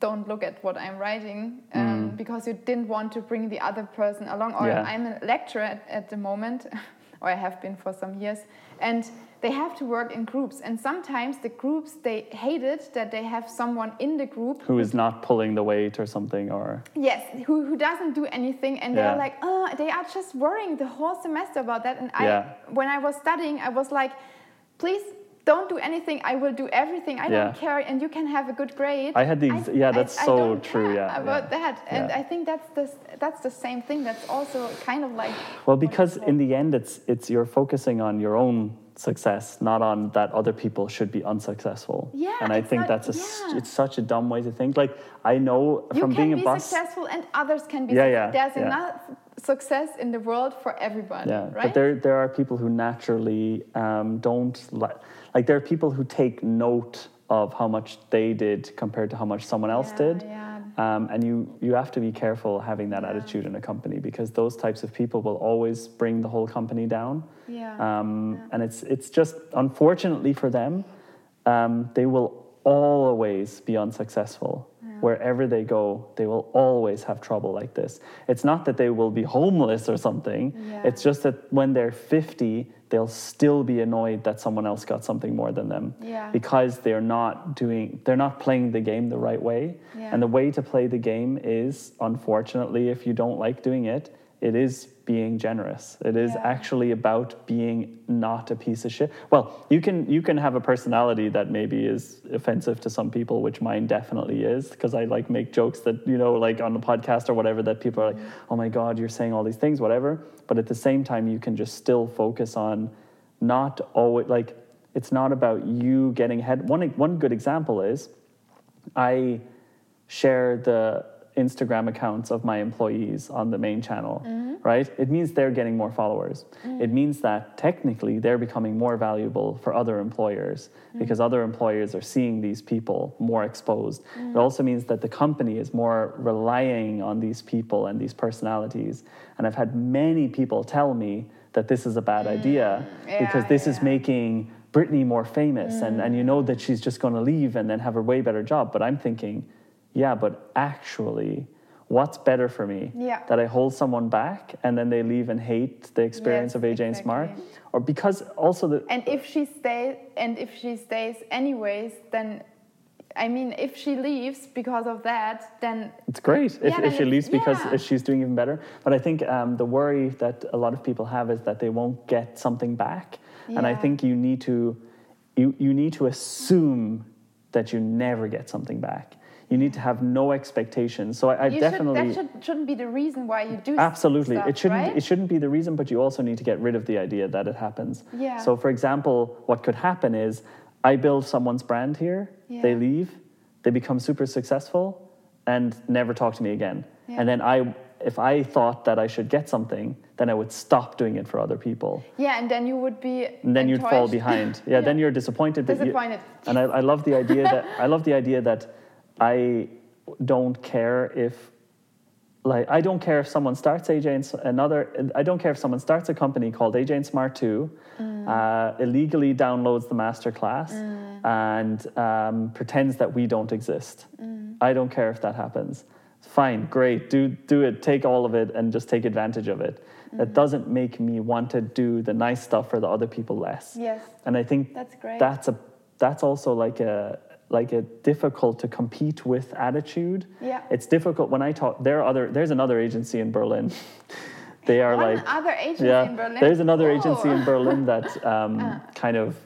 [SPEAKER 1] don't look at what I'm writing um, because you didn't want to bring the other person along. Or
[SPEAKER 2] Mm. Yeah.
[SPEAKER 1] I'm a lecturer at, at the moment, or I have been for some years, and they have to work in groups. And sometimes the groups they hate it that they have someone in the group
[SPEAKER 2] Who is not pulling the weight or something, or
[SPEAKER 1] Yes, who, who doesn't do anything, and they're
[SPEAKER 2] Yeah.
[SPEAKER 1] like, oh, they are just worrying the whole semester about that. And I,
[SPEAKER 2] Yeah.
[SPEAKER 1] when I was studying, I was like, please don't do anything. I will do everything. I
[SPEAKER 2] Yeah.
[SPEAKER 1] don't care, and you can have a good grade.
[SPEAKER 2] I had the ex- yeah, that's so
[SPEAKER 1] don't
[SPEAKER 2] true, yeah,
[SPEAKER 1] about
[SPEAKER 2] yeah.
[SPEAKER 1] that, and
[SPEAKER 2] Yeah.
[SPEAKER 1] I think that's the that's the same thing. That's also kind of like
[SPEAKER 2] well, because in the end, it's it's you're focusing on your own success, not on that other people should be unsuccessful.
[SPEAKER 1] Yeah,
[SPEAKER 2] and I think
[SPEAKER 1] not-
[SPEAKER 2] that's a it's such a dumb way to think. Like I know
[SPEAKER 1] you
[SPEAKER 2] from
[SPEAKER 1] can
[SPEAKER 2] being
[SPEAKER 1] be
[SPEAKER 2] a
[SPEAKER 1] successful, and others can be.
[SPEAKER 2] Yeah, yeah,
[SPEAKER 1] There's enough success in the world for everybody.
[SPEAKER 2] Yeah,
[SPEAKER 1] right?
[SPEAKER 2] but there there are people who naturally um, don't like like there are people who take note of how much they did compared to how much someone else
[SPEAKER 1] Yeah,
[SPEAKER 2] did.
[SPEAKER 1] yeah.
[SPEAKER 2] Um, and you you have to be careful having that attitude in a company because those types of people will always bring the whole company down.
[SPEAKER 1] Yeah.
[SPEAKER 2] Um, And it's it's just unfortunately for them, um, they will always be unsuccessful. Wherever they go, they will always have trouble like this. It's not that they will be homeless or something.
[SPEAKER 1] Yeah.
[SPEAKER 2] It's just that when they're 50, they'll still be annoyed that someone else got something more than them
[SPEAKER 1] Yeah.
[SPEAKER 2] because they're not doing they're not playing the game the right way.
[SPEAKER 1] Yeah.
[SPEAKER 2] And the way to play the game is unfortunately if you don't like doing it, it is being generous. It is
[SPEAKER 1] Yeah.
[SPEAKER 2] actually about being not a piece of shit. Well, you can you can have a personality that maybe is offensive to some people, which mine definitely is, because I like make jokes that you know, like on the podcast or whatever, that people are like, "Oh my God, you're saying all these things," whatever. But at the same time, you can just still focus on not always like it's not about you getting ahead. One one good example is I share the Instagram accounts of my employees on the main channel, mm-hmm. right? It means they're getting more followers. Mm. It means that technically they're becoming more valuable for other employers mm. because other employers are seeing these people more exposed. Mm. It also means that the company is more relying on these people and these personalities. And I've had many people tell me that this is a bad idea because
[SPEAKER 1] Yeah,
[SPEAKER 2] this is
[SPEAKER 1] yeah.
[SPEAKER 2] making Britney more famous and, and you know that she's just going to leave and then have a way better job. But I'm thinking, yeah, but actually, what's better for me?
[SPEAKER 1] Yeah.
[SPEAKER 2] That I hold someone back and then they leave and hate the experience
[SPEAKER 1] Yes,
[SPEAKER 2] of AJ and Smart? Or because also the.
[SPEAKER 1] And if she stays, and if she stays anyways, then I mean, if she leaves because of that, then
[SPEAKER 2] It's great if,
[SPEAKER 1] Yeah,
[SPEAKER 2] if she leaves because
[SPEAKER 1] yeah.
[SPEAKER 2] she's doing even better. But I think um, the worry that a lot of people have is that they won't get something back. And I think you need to you, you need to assume that you never get something back. You need to have no expectations. So I, I
[SPEAKER 1] you
[SPEAKER 2] definitely
[SPEAKER 1] should, that should, shouldn't be the reason why you do
[SPEAKER 2] Absolutely.
[SPEAKER 1] stuff,
[SPEAKER 2] it shouldn't
[SPEAKER 1] right?
[SPEAKER 2] it shouldn't be the reason, but you also need to get rid of the idea that it happens.
[SPEAKER 1] Yeah.
[SPEAKER 2] So for example, what could happen is I build someone's brand here,
[SPEAKER 1] yeah.
[SPEAKER 2] they leave, they become super successful and never talk to me again.
[SPEAKER 1] Yeah.
[SPEAKER 2] And then I if I thought that I should get something, then I would stop doing it for other people.
[SPEAKER 1] yeah, and then you would be.
[SPEAKER 2] And then you'd fall behind. Yeah, then you're disappointed. that you-
[SPEAKER 1] Disappointed.
[SPEAKER 2] and I, I love the idea that I love the idea that I don't care if like I don't care if someone starts AJ and another I don't care if someone starts a company called AJ and Smart 2 uh, illegally downloads the master class and um, pretends that we don't exist. I don't care if that happens. Fine, great, do do it, take all of it and just take advantage of it. That doesn't make me want to do the nice stuff for the other people less.
[SPEAKER 1] Yes.
[SPEAKER 2] And I think
[SPEAKER 1] That's great.
[SPEAKER 2] that's a that's also like a like a difficult to compete with attitude.
[SPEAKER 1] Yeah.
[SPEAKER 2] It's difficult when I talk there are other there's another agency in Berlin. they are
[SPEAKER 1] One
[SPEAKER 2] like
[SPEAKER 1] other agency
[SPEAKER 2] yeah,
[SPEAKER 1] in Berlin.
[SPEAKER 2] There's another
[SPEAKER 1] Oh.
[SPEAKER 2] agency in Berlin that um, kind of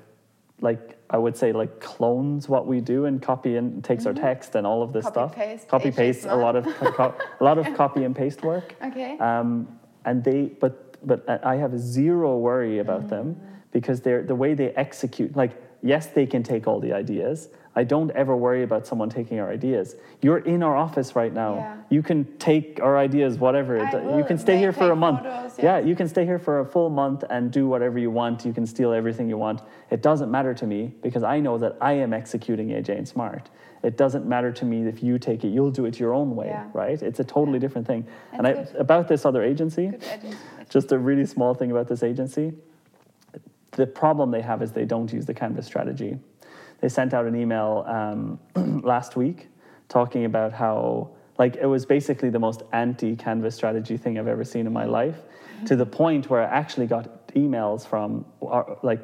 [SPEAKER 2] like I would say like clones what we do and copy and takes our text and all of this
[SPEAKER 1] Mm-hmm. Copy,
[SPEAKER 2] stuff.
[SPEAKER 1] paste,
[SPEAKER 2] copy paste a lot of co- a lot of copy and paste work.
[SPEAKER 1] Okay.
[SPEAKER 2] Um, and they, but but I have zero worry about them because they're the way they execute. Like, yes, they can take all the ideas. I don't ever worry about someone taking our ideas. You're in our office right now.
[SPEAKER 1] Yeah.
[SPEAKER 2] You can take our ideas, whatever.
[SPEAKER 1] I
[SPEAKER 2] you can stay
[SPEAKER 1] make-
[SPEAKER 2] here for a month.
[SPEAKER 1] photos,
[SPEAKER 2] yeah,
[SPEAKER 1] yes.
[SPEAKER 2] you can stay here for a full month and do whatever you want. You can steal everything you want. It doesn't matter to me because I know that I am executing AJ and Smart. It doesn't matter to me if you take it. You'll do it your own way,
[SPEAKER 1] Yeah.
[SPEAKER 2] right? It's a totally different thing. and I, about this other agency,
[SPEAKER 1] agency.
[SPEAKER 2] just a really small thing about this agency. The problem they have is they don't use the Canvas strategy. They sent out an email um, last week talking about how like it was basically the most anti canvas strategy thing I've ever seen in my life, to the point where I actually got emails from like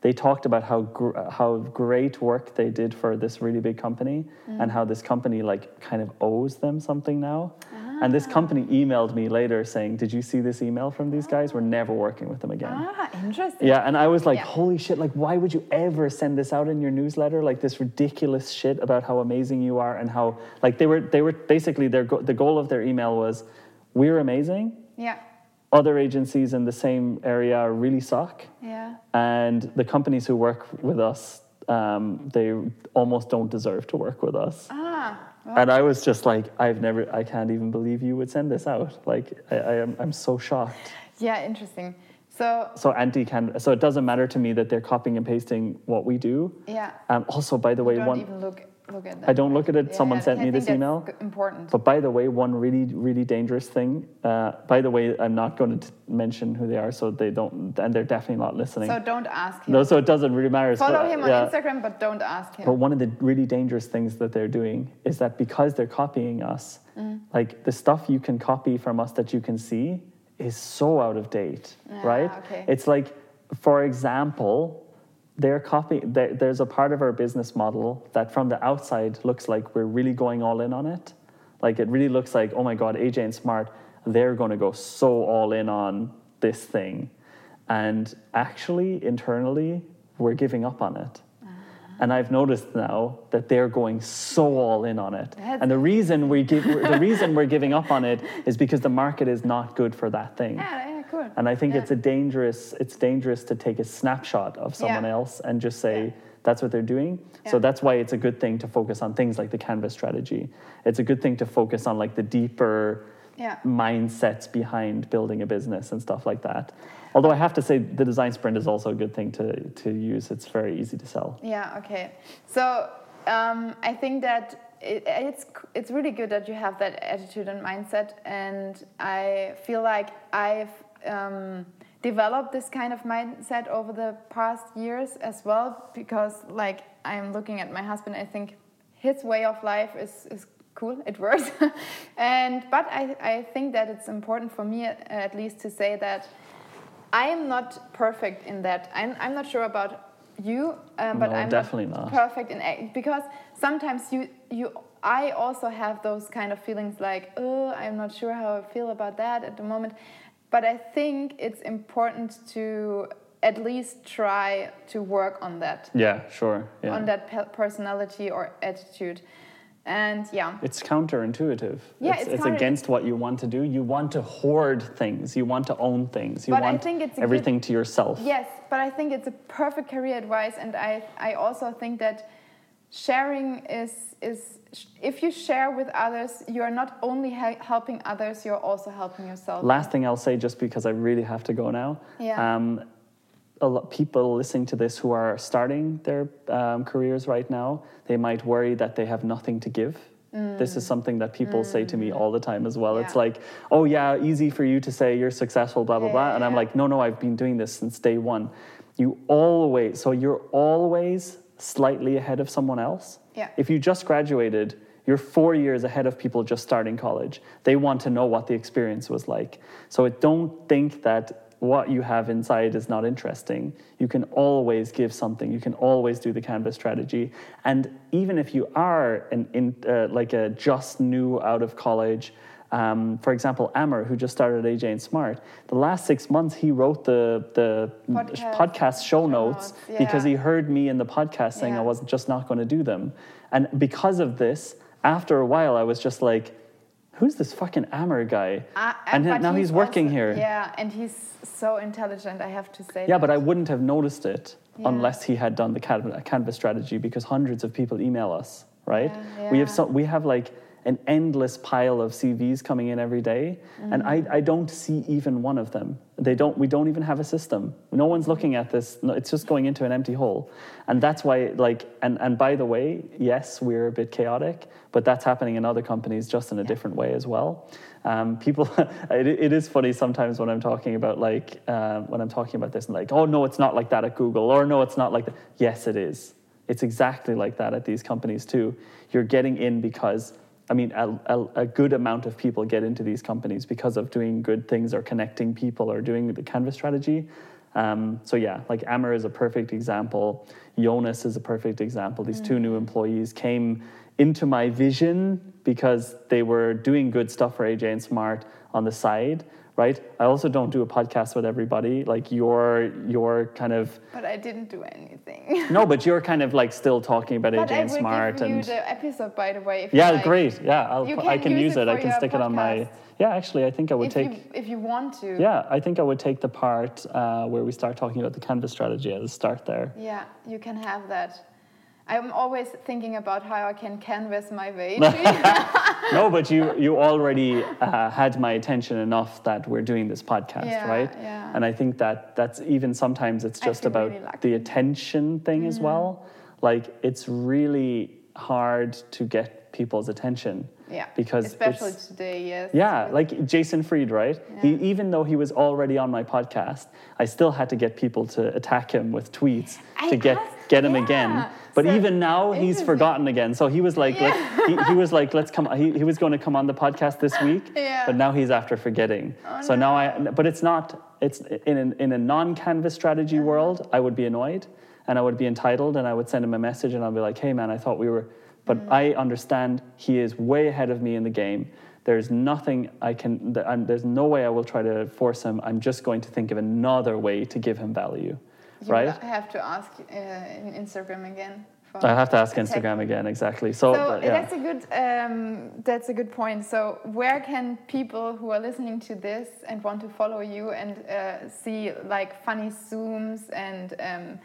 [SPEAKER 2] they talked about how gr- how great work they did for this really big company and how this company like kind of owes them something now. And this company emailed me later saying, "Did you see this email from these guys? We're never working with them again."
[SPEAKER 1] Ah, interesting.
[SPEAKER 2] Yeah, and I was like,
[SPEAKER 1] Yeah.
[SPEAKER 2] holy shit, like, why would you ever send this out in your newsletter? Like, this ridiculous shit about how amazing you are and how, like, they were, they were basically, their go- the goal of their email was, we're amazing.
[SPEAKER 1] Yeah.
[SPEAKER 2] Other agencies in the same area really suck.
[SPEAKER 1] Yeah.
[SPEAKER 2] And the companies who work with us, um, they almost don't deserve to work with us.
[SPEAKER 1] Ah.
[SPEAKER 2] And I was just like, I've never, I can't even believe you would send this out. Like, I, I am, I'm so shocked.
[SPEAKER 1] yeah. Interesting. So
[SPEAKER 2] So anti can so it doesn't matter to me that they're copying and pasting what we do.
[SPEAKER 1] yeah.
[SPEAKER 2] Um, also, by the way,
[SPEAKER 1] don't
[SPEAKER 2] one
[SPEAKER 1] even look look at that.
[SPEAKER 2] I don't look at it.
[SPEAKER 1] Yeah,
[SPEAKER 2] Someone sent me this email.
[SPEAKER 1] Important.
[SPEAKER 2] But by the way, one really really dangerous thing. Uh, by the way, I'm not going to mention who they are, so they don't, and they're definitely not listening.
[SPEAKER 1] so don't ask him.
[SPEAKER 2] no, so it doesn't really matter.
[SPEAKER 1] Follow him on
[SPEAKER 2] yeah.
[SPEAKER 1] Instagram, but don't ask him.
[SPEAKER 2] But one of the really dangerous things that they're doing is that because they're copying us,
[SPEAKER 1] Mm.
[SPEAKER 2] like the stuff you can copy from us that you can see is so out of date,
[SPEAKER 1] Ah,
[SPEAKER 2] right?
[SPEAKER 1] okay.
[SPEAKER 2] It's like, for example, they're copying. There, there's a part of our business model that from the outside looks like we're really going all in on it. Like it really looks like, oh my God, AJ and Smart, they're going to go so all in on this thing, and actually internally we're giving up on it. Ah. And I've noticed now that they're going so all in on it.
[SPEAKER 1] That's-
[SPEAKER 2] and the reason we give, the reason we're giving up on it is because the market is not good for that thing.
[SPEAKER 1] yeah, cool.
[SPEAKER 2] And I think
[SPEAKER 1] Yeah.
[SPEAKER 2] it's a dangerous, it's dangerous to take a snapshot of someone
[SPEAKER 1] Yeah.
[SPEAKER 2] else and just say
[SPEAKER 1] Yeah.
[SPEAKER 2] that's what they're doing. So that's why it's a good thing to focus on things like the canvas strategy. It's a good thing to focus on like the deeper
[SPEAKER 1] Yeah.
[SPEAKER 2] mindsets behind building a business and stuff like that. Although I have to say the design sprint is also a good thing to, to use. It's very easy to sell.
[SPEAKER 1] Yeah. Okay. So um, I think that it, it's it's really good that you have that attitude and mindset, and I feel like I've um, developed this kind of mindset over the past years as well. Because like I'm looking at my husband, I think his way of life is is cool. It works, and but I I think that it's important for me at, least to say that. I am not perfect in that. I'm, I'm not sure about you, um, but
[SPEAKER 2] No,
[SPEAKER 1] I'm
[SPEAKER 2] definitely not.
[SPEAKER 1] perfect in because sometimes you you I also have those kind of feelings like oh I'm not sure how I feel about that at the moment, but I think it's important to at least try to work on that
[SPEAKER 2] Yeah, sure. Yeah.
[SPEAKER 1] on that pe- personality or attitude, and yeah.
[SPEAKER 2] It's counterintuitive.
[SPEAKER 1] Yeah,
[SPEAKER 2] it's,
[SPEAKER 1] it's
[SPEAKER 2] it's against what you want to do. You want to hoard things. You want to own things. You
[SPEAKER 1] But I
[SPEAKER 2] want
[SPEAKER 1] think it's a good-
[SPEAKER 2] everything to yourself.
[SPEAKER 1] Yes, but I think it's a perfect career advice, and I, I also think that sharing is is if you share with others, you are not only he- helping others, you're also helping yourself.
[SPEAKER 2] Last thing I'll say, just because I really have to go now.
[SPEAKER 1] Yeah.
[SPEAKER 2] Um, a lot people listening to this who are starting their um, careers right now, they might worry that they have nothing to give. This is something that people say to me all the time as well. It's
[SPEAKER 1] Mm.
[SPEAKER 2] Like, oh yeah, easy for you to say you're successful, blah blah
[SPEAKER 1] Yeah,
[SPEAKER 2] blah, and I'm like, no, no, I've been doing this since day one. You always, so you're always slightly ahead of someone else.
[SPEAKER 1] Yeah.
[SPEAKER 2] If you just graduated, you're four years ahead of people just starting college. They want to know what the experience was like. So don't think that what you have inside is not interesting. You can always give something. You can always do the Canvas strategy. And even if you are an in, uh, like a just new out of college, um, for example, Amr, who just started AJ and Smart, the last six months he wrote the the
[SPEAKER 1] Podcast-
[SPEAKER 2] podcast show notes
[SPEAKER 1] notes,
[SPEAKER 2] because he heard me in the podcast saying I wasn't just not going to do them. And because of this, after a while, I was just like, who's this fucking Amr guy?
[SPEAKER 1] Uh,
[SPEAKER 2] and now he's, working
[SPEAKER 1] also-
[SPEAKER 2] here.
[SPEAKER 1] Yeah, and he's so intelligent, I have to say.
[SPEAKER 2] Yeah,
[SPEAKER 1] that.
[SPEAKER 2] but I wouldn't have noticed it
[SPEAKER 1] Yeah.
[SPEAKER 2] unless he had done the Canvas strategy because hundreds of people email us, right?
[SPEAKER 1] Yeah,
[SPEAKER 2] We have
[SPEAKER 1] yeah.
[SPEAKER 2] so we have like an endless pile of CVs coming in every day, and I,
[SPEAKER 1] Mm.
[SPEAKER 2] I don't see even one of them. They don't. We don't even have a system. No one's looking at this. No, It's just going into an empty hole, and that's why. Like, and and by the way, yes, we're a bit chaotic, but that's happening in other companies just in a different way as well. Um, people, it, it is funny sometimes when I'm talking about like uh, when I'm talking about this and like, oh no, it's not like that at Google, or no, it's not like that. Yes, it is. it's exactly like that at these companies too. You're getting in because I mean, a, a, a, good amount of people get into these companies because of doing good things or connecting people or doing the Canvas strategy. Um, so yeah, like Amr is a perfect example. Jonas is a perfect example. These mm. two new employees came into my vision because they were doing good stuff for AJ and Smart on the side, right? I also don't do a podcast with everybody. Like you're you're kind of
[SPEAKER 1] But I didn't do anything.
[SPEAKER 2] no, but you're kind of like still talking about
[SPEAKER 1] but
[SPEAKER 2] AJ and Smart
[SPEAKER 1] give
[SPEAKER 2] and
[SPEAKER 1] the episode by the way.
[SPEAKER 2] yeah,
[SPEAKER 1] like.
[SPEAKER 2] great. Yeah, I'll,
[SPEAKER 1] can
[SPEAKER 2] I can use,
[SPEAKER 1] use
[SPEAKER 2] it. I can stick
[SPEAKER 1] podcast.
[SPEAKER 2] it on my Yeah, actually I think I would
[SPEAKER 1] if
[SPEAKER 2] take
[SPEAKER 1] you, if you want to.
[SPEAKER 2] Yeah, I think I would take the part uh, where we start talking about the Canvas strategy at the start there.
[SPEAKER 1] Yeah, you can have that. I'm always thinking about how I can canvas my way.
[SPEAKER 2] no, but you you already uh, had my attention enough that we're doing this podcast,
[SPEAKER 1] Yeah,
[SPEAKER 2] right?
[SPEAKER 1] yeah.
[SPEAKER 2] And I think that that's even sometimes it's just about
[SPEAKER 1] really
[SPEAKER 2] the attention thing as well. Like it's really hard to get people's attention.
[SPEAKER 1] Yeah,
[SPEAKER 2] Because
[SPEAKER 1] especially today, yes.
[SPEAKER 2] Yeah, like Jason Fried, right? He, even though he was already on my podcast, I still had to get people to attack him with tweets
[SPEAKER 1] I
[SPEAKER 2] to get
[SPEAKER 1] asked-
[SPEAKER 2] get him
[SPEAKER 1] yeah.
[SPEAKER 2] again. But
[SPEAKER 1] So
[SPEAKER 2] even now, he's forgotten again. So he was like, let- he, he was like, let's come. He, he was going to come on the podcast this week,
[SPEAKER 1] Yeah.
[SPEAKER 2] but now he's after forgetting. Oh, so now I. But it's not. It's in an, in a non-canvas strategy world. I would be annoyed, and I would be entitled, and I would send him a message, and I'll be like, hey man, I thought we were. But
[SPEAKER 1] Mm.
[SPEAKER 2] I understand he is way ahead of me in the game. There's nothing I can, and there's no way I will try to force him. I'm just going to think of another way to give him value,
[SPEAKER 1] You
[SPEAKER 2] right?
[SPEAKER 1] I have to ask uh, in Instagram again.
[SPEAKER 2] I have to ask. Instagram again, exactly. So,
[SPEAKER 1] So
[SPEAKER 2] but, yeah.
[SPEAKER 1] that's a good um, that's a good point. So where can people who are listening to this and want to follow you and uh, see like funny zooms and um,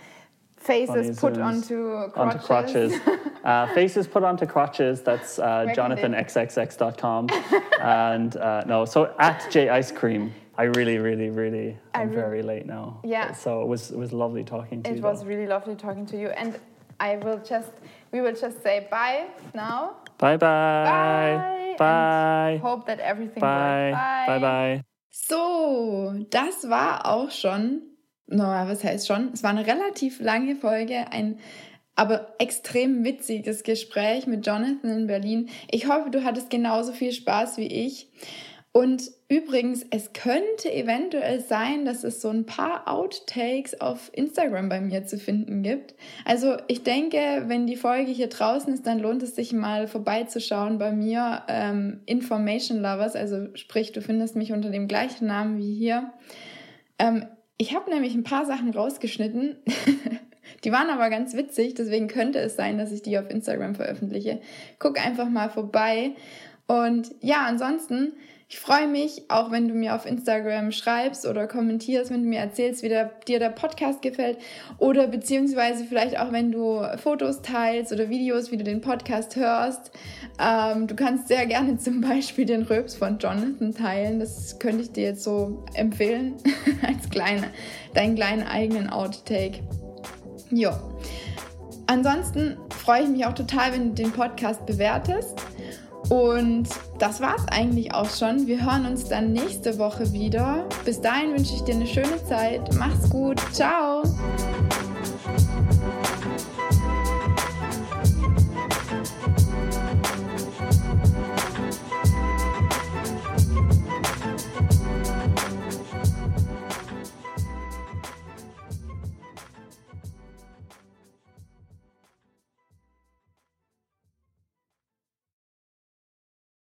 [SPEAKER 1] faces
[SPEAKER 2] Funny
[SPEAKER 1] put
[SPEAKER 2] zooms
[SPEAKER 1] onto crotches?
[SPEAKER 2] onto crotches. uh, faces put onto crotches. That's uh, jonathanxxx.com. and uh, no, so at J Ice Cream. I really, really, really,
[SPEAKER 1] I
[SPEAKER 2] I'm
[SPEAKER 1] re-
[SPEAKER 2] very late now.
[SPEAKER 1] Yeah.
[SPEAKER 2] So it was it was lovely talking to you.
[SPEAKER 1] It was
[SPEAKER 2] though.
[SPEAKER 1] really lovely talking to you, and I will just we will just say bye now.
[SPEAKER 2] Bye
[SPEAKER 1] Bye.
[SPEAKER 2] bye. Bye.
[SPEAKER 1] Hope that everything
[SPEAKER 2] Bye.
[SPEAKER 1] works.
[SPEAKER 2] Bye bye.
[SPEAKER 1] So, das war auch schon, no, was heißt schon? Es war eine relativ lange Folge, ein aber extrem witziges Gespräch mit Jonathan in Berlin. Ich hoffe, du hattest genauso viel Spaß wie ich. Und übrigens, es könnte eventuell sein, dass es so ein paar Outtakes auf Instagram bei mir zu finden gibt. Also ich denke, wenn die Folge hier draußen ist, dann lohnt es sich mal vorbeizuschauen bei mir. Ähm, Information Lovers, also sprich, du findest mich unter dem gleichen Namen wie hier. Ähm, ich habe nämlich ein paar Sachen rausgeschnitten. die waren aber ganz witzig, deswegen könnte es sein, dass ich die auf Instagram veröffentliche. Guck einfach mal vorbei. Und ja, ansonsten, ich freue mich, auch wenn du mir auf Instagram schreibst oder kommentierst, wenn du mir erzählst, wie der, dir der Podcast gefällt oder beziehungsweise vielleicht auch, wenn du Fotos teilst oder Videos, wie du den Podcast hörst. Ähm, du kannst sehr gerne zum Beispiel den Röps von Jonathan teilen. Das könnte ich dir jetzt so empfehlen, als kleine, deinen kleinen eigenen Outtake. Jo. Ansonsten freue ich mich auch total, wenn du den Podcast bewertest. Und das war's eigentlich auch schon. Wir hören uns dann nächste Woche wieder. Bis dahin wünsche ich dir eine schöne Zeit. Mach's gut. Ciao.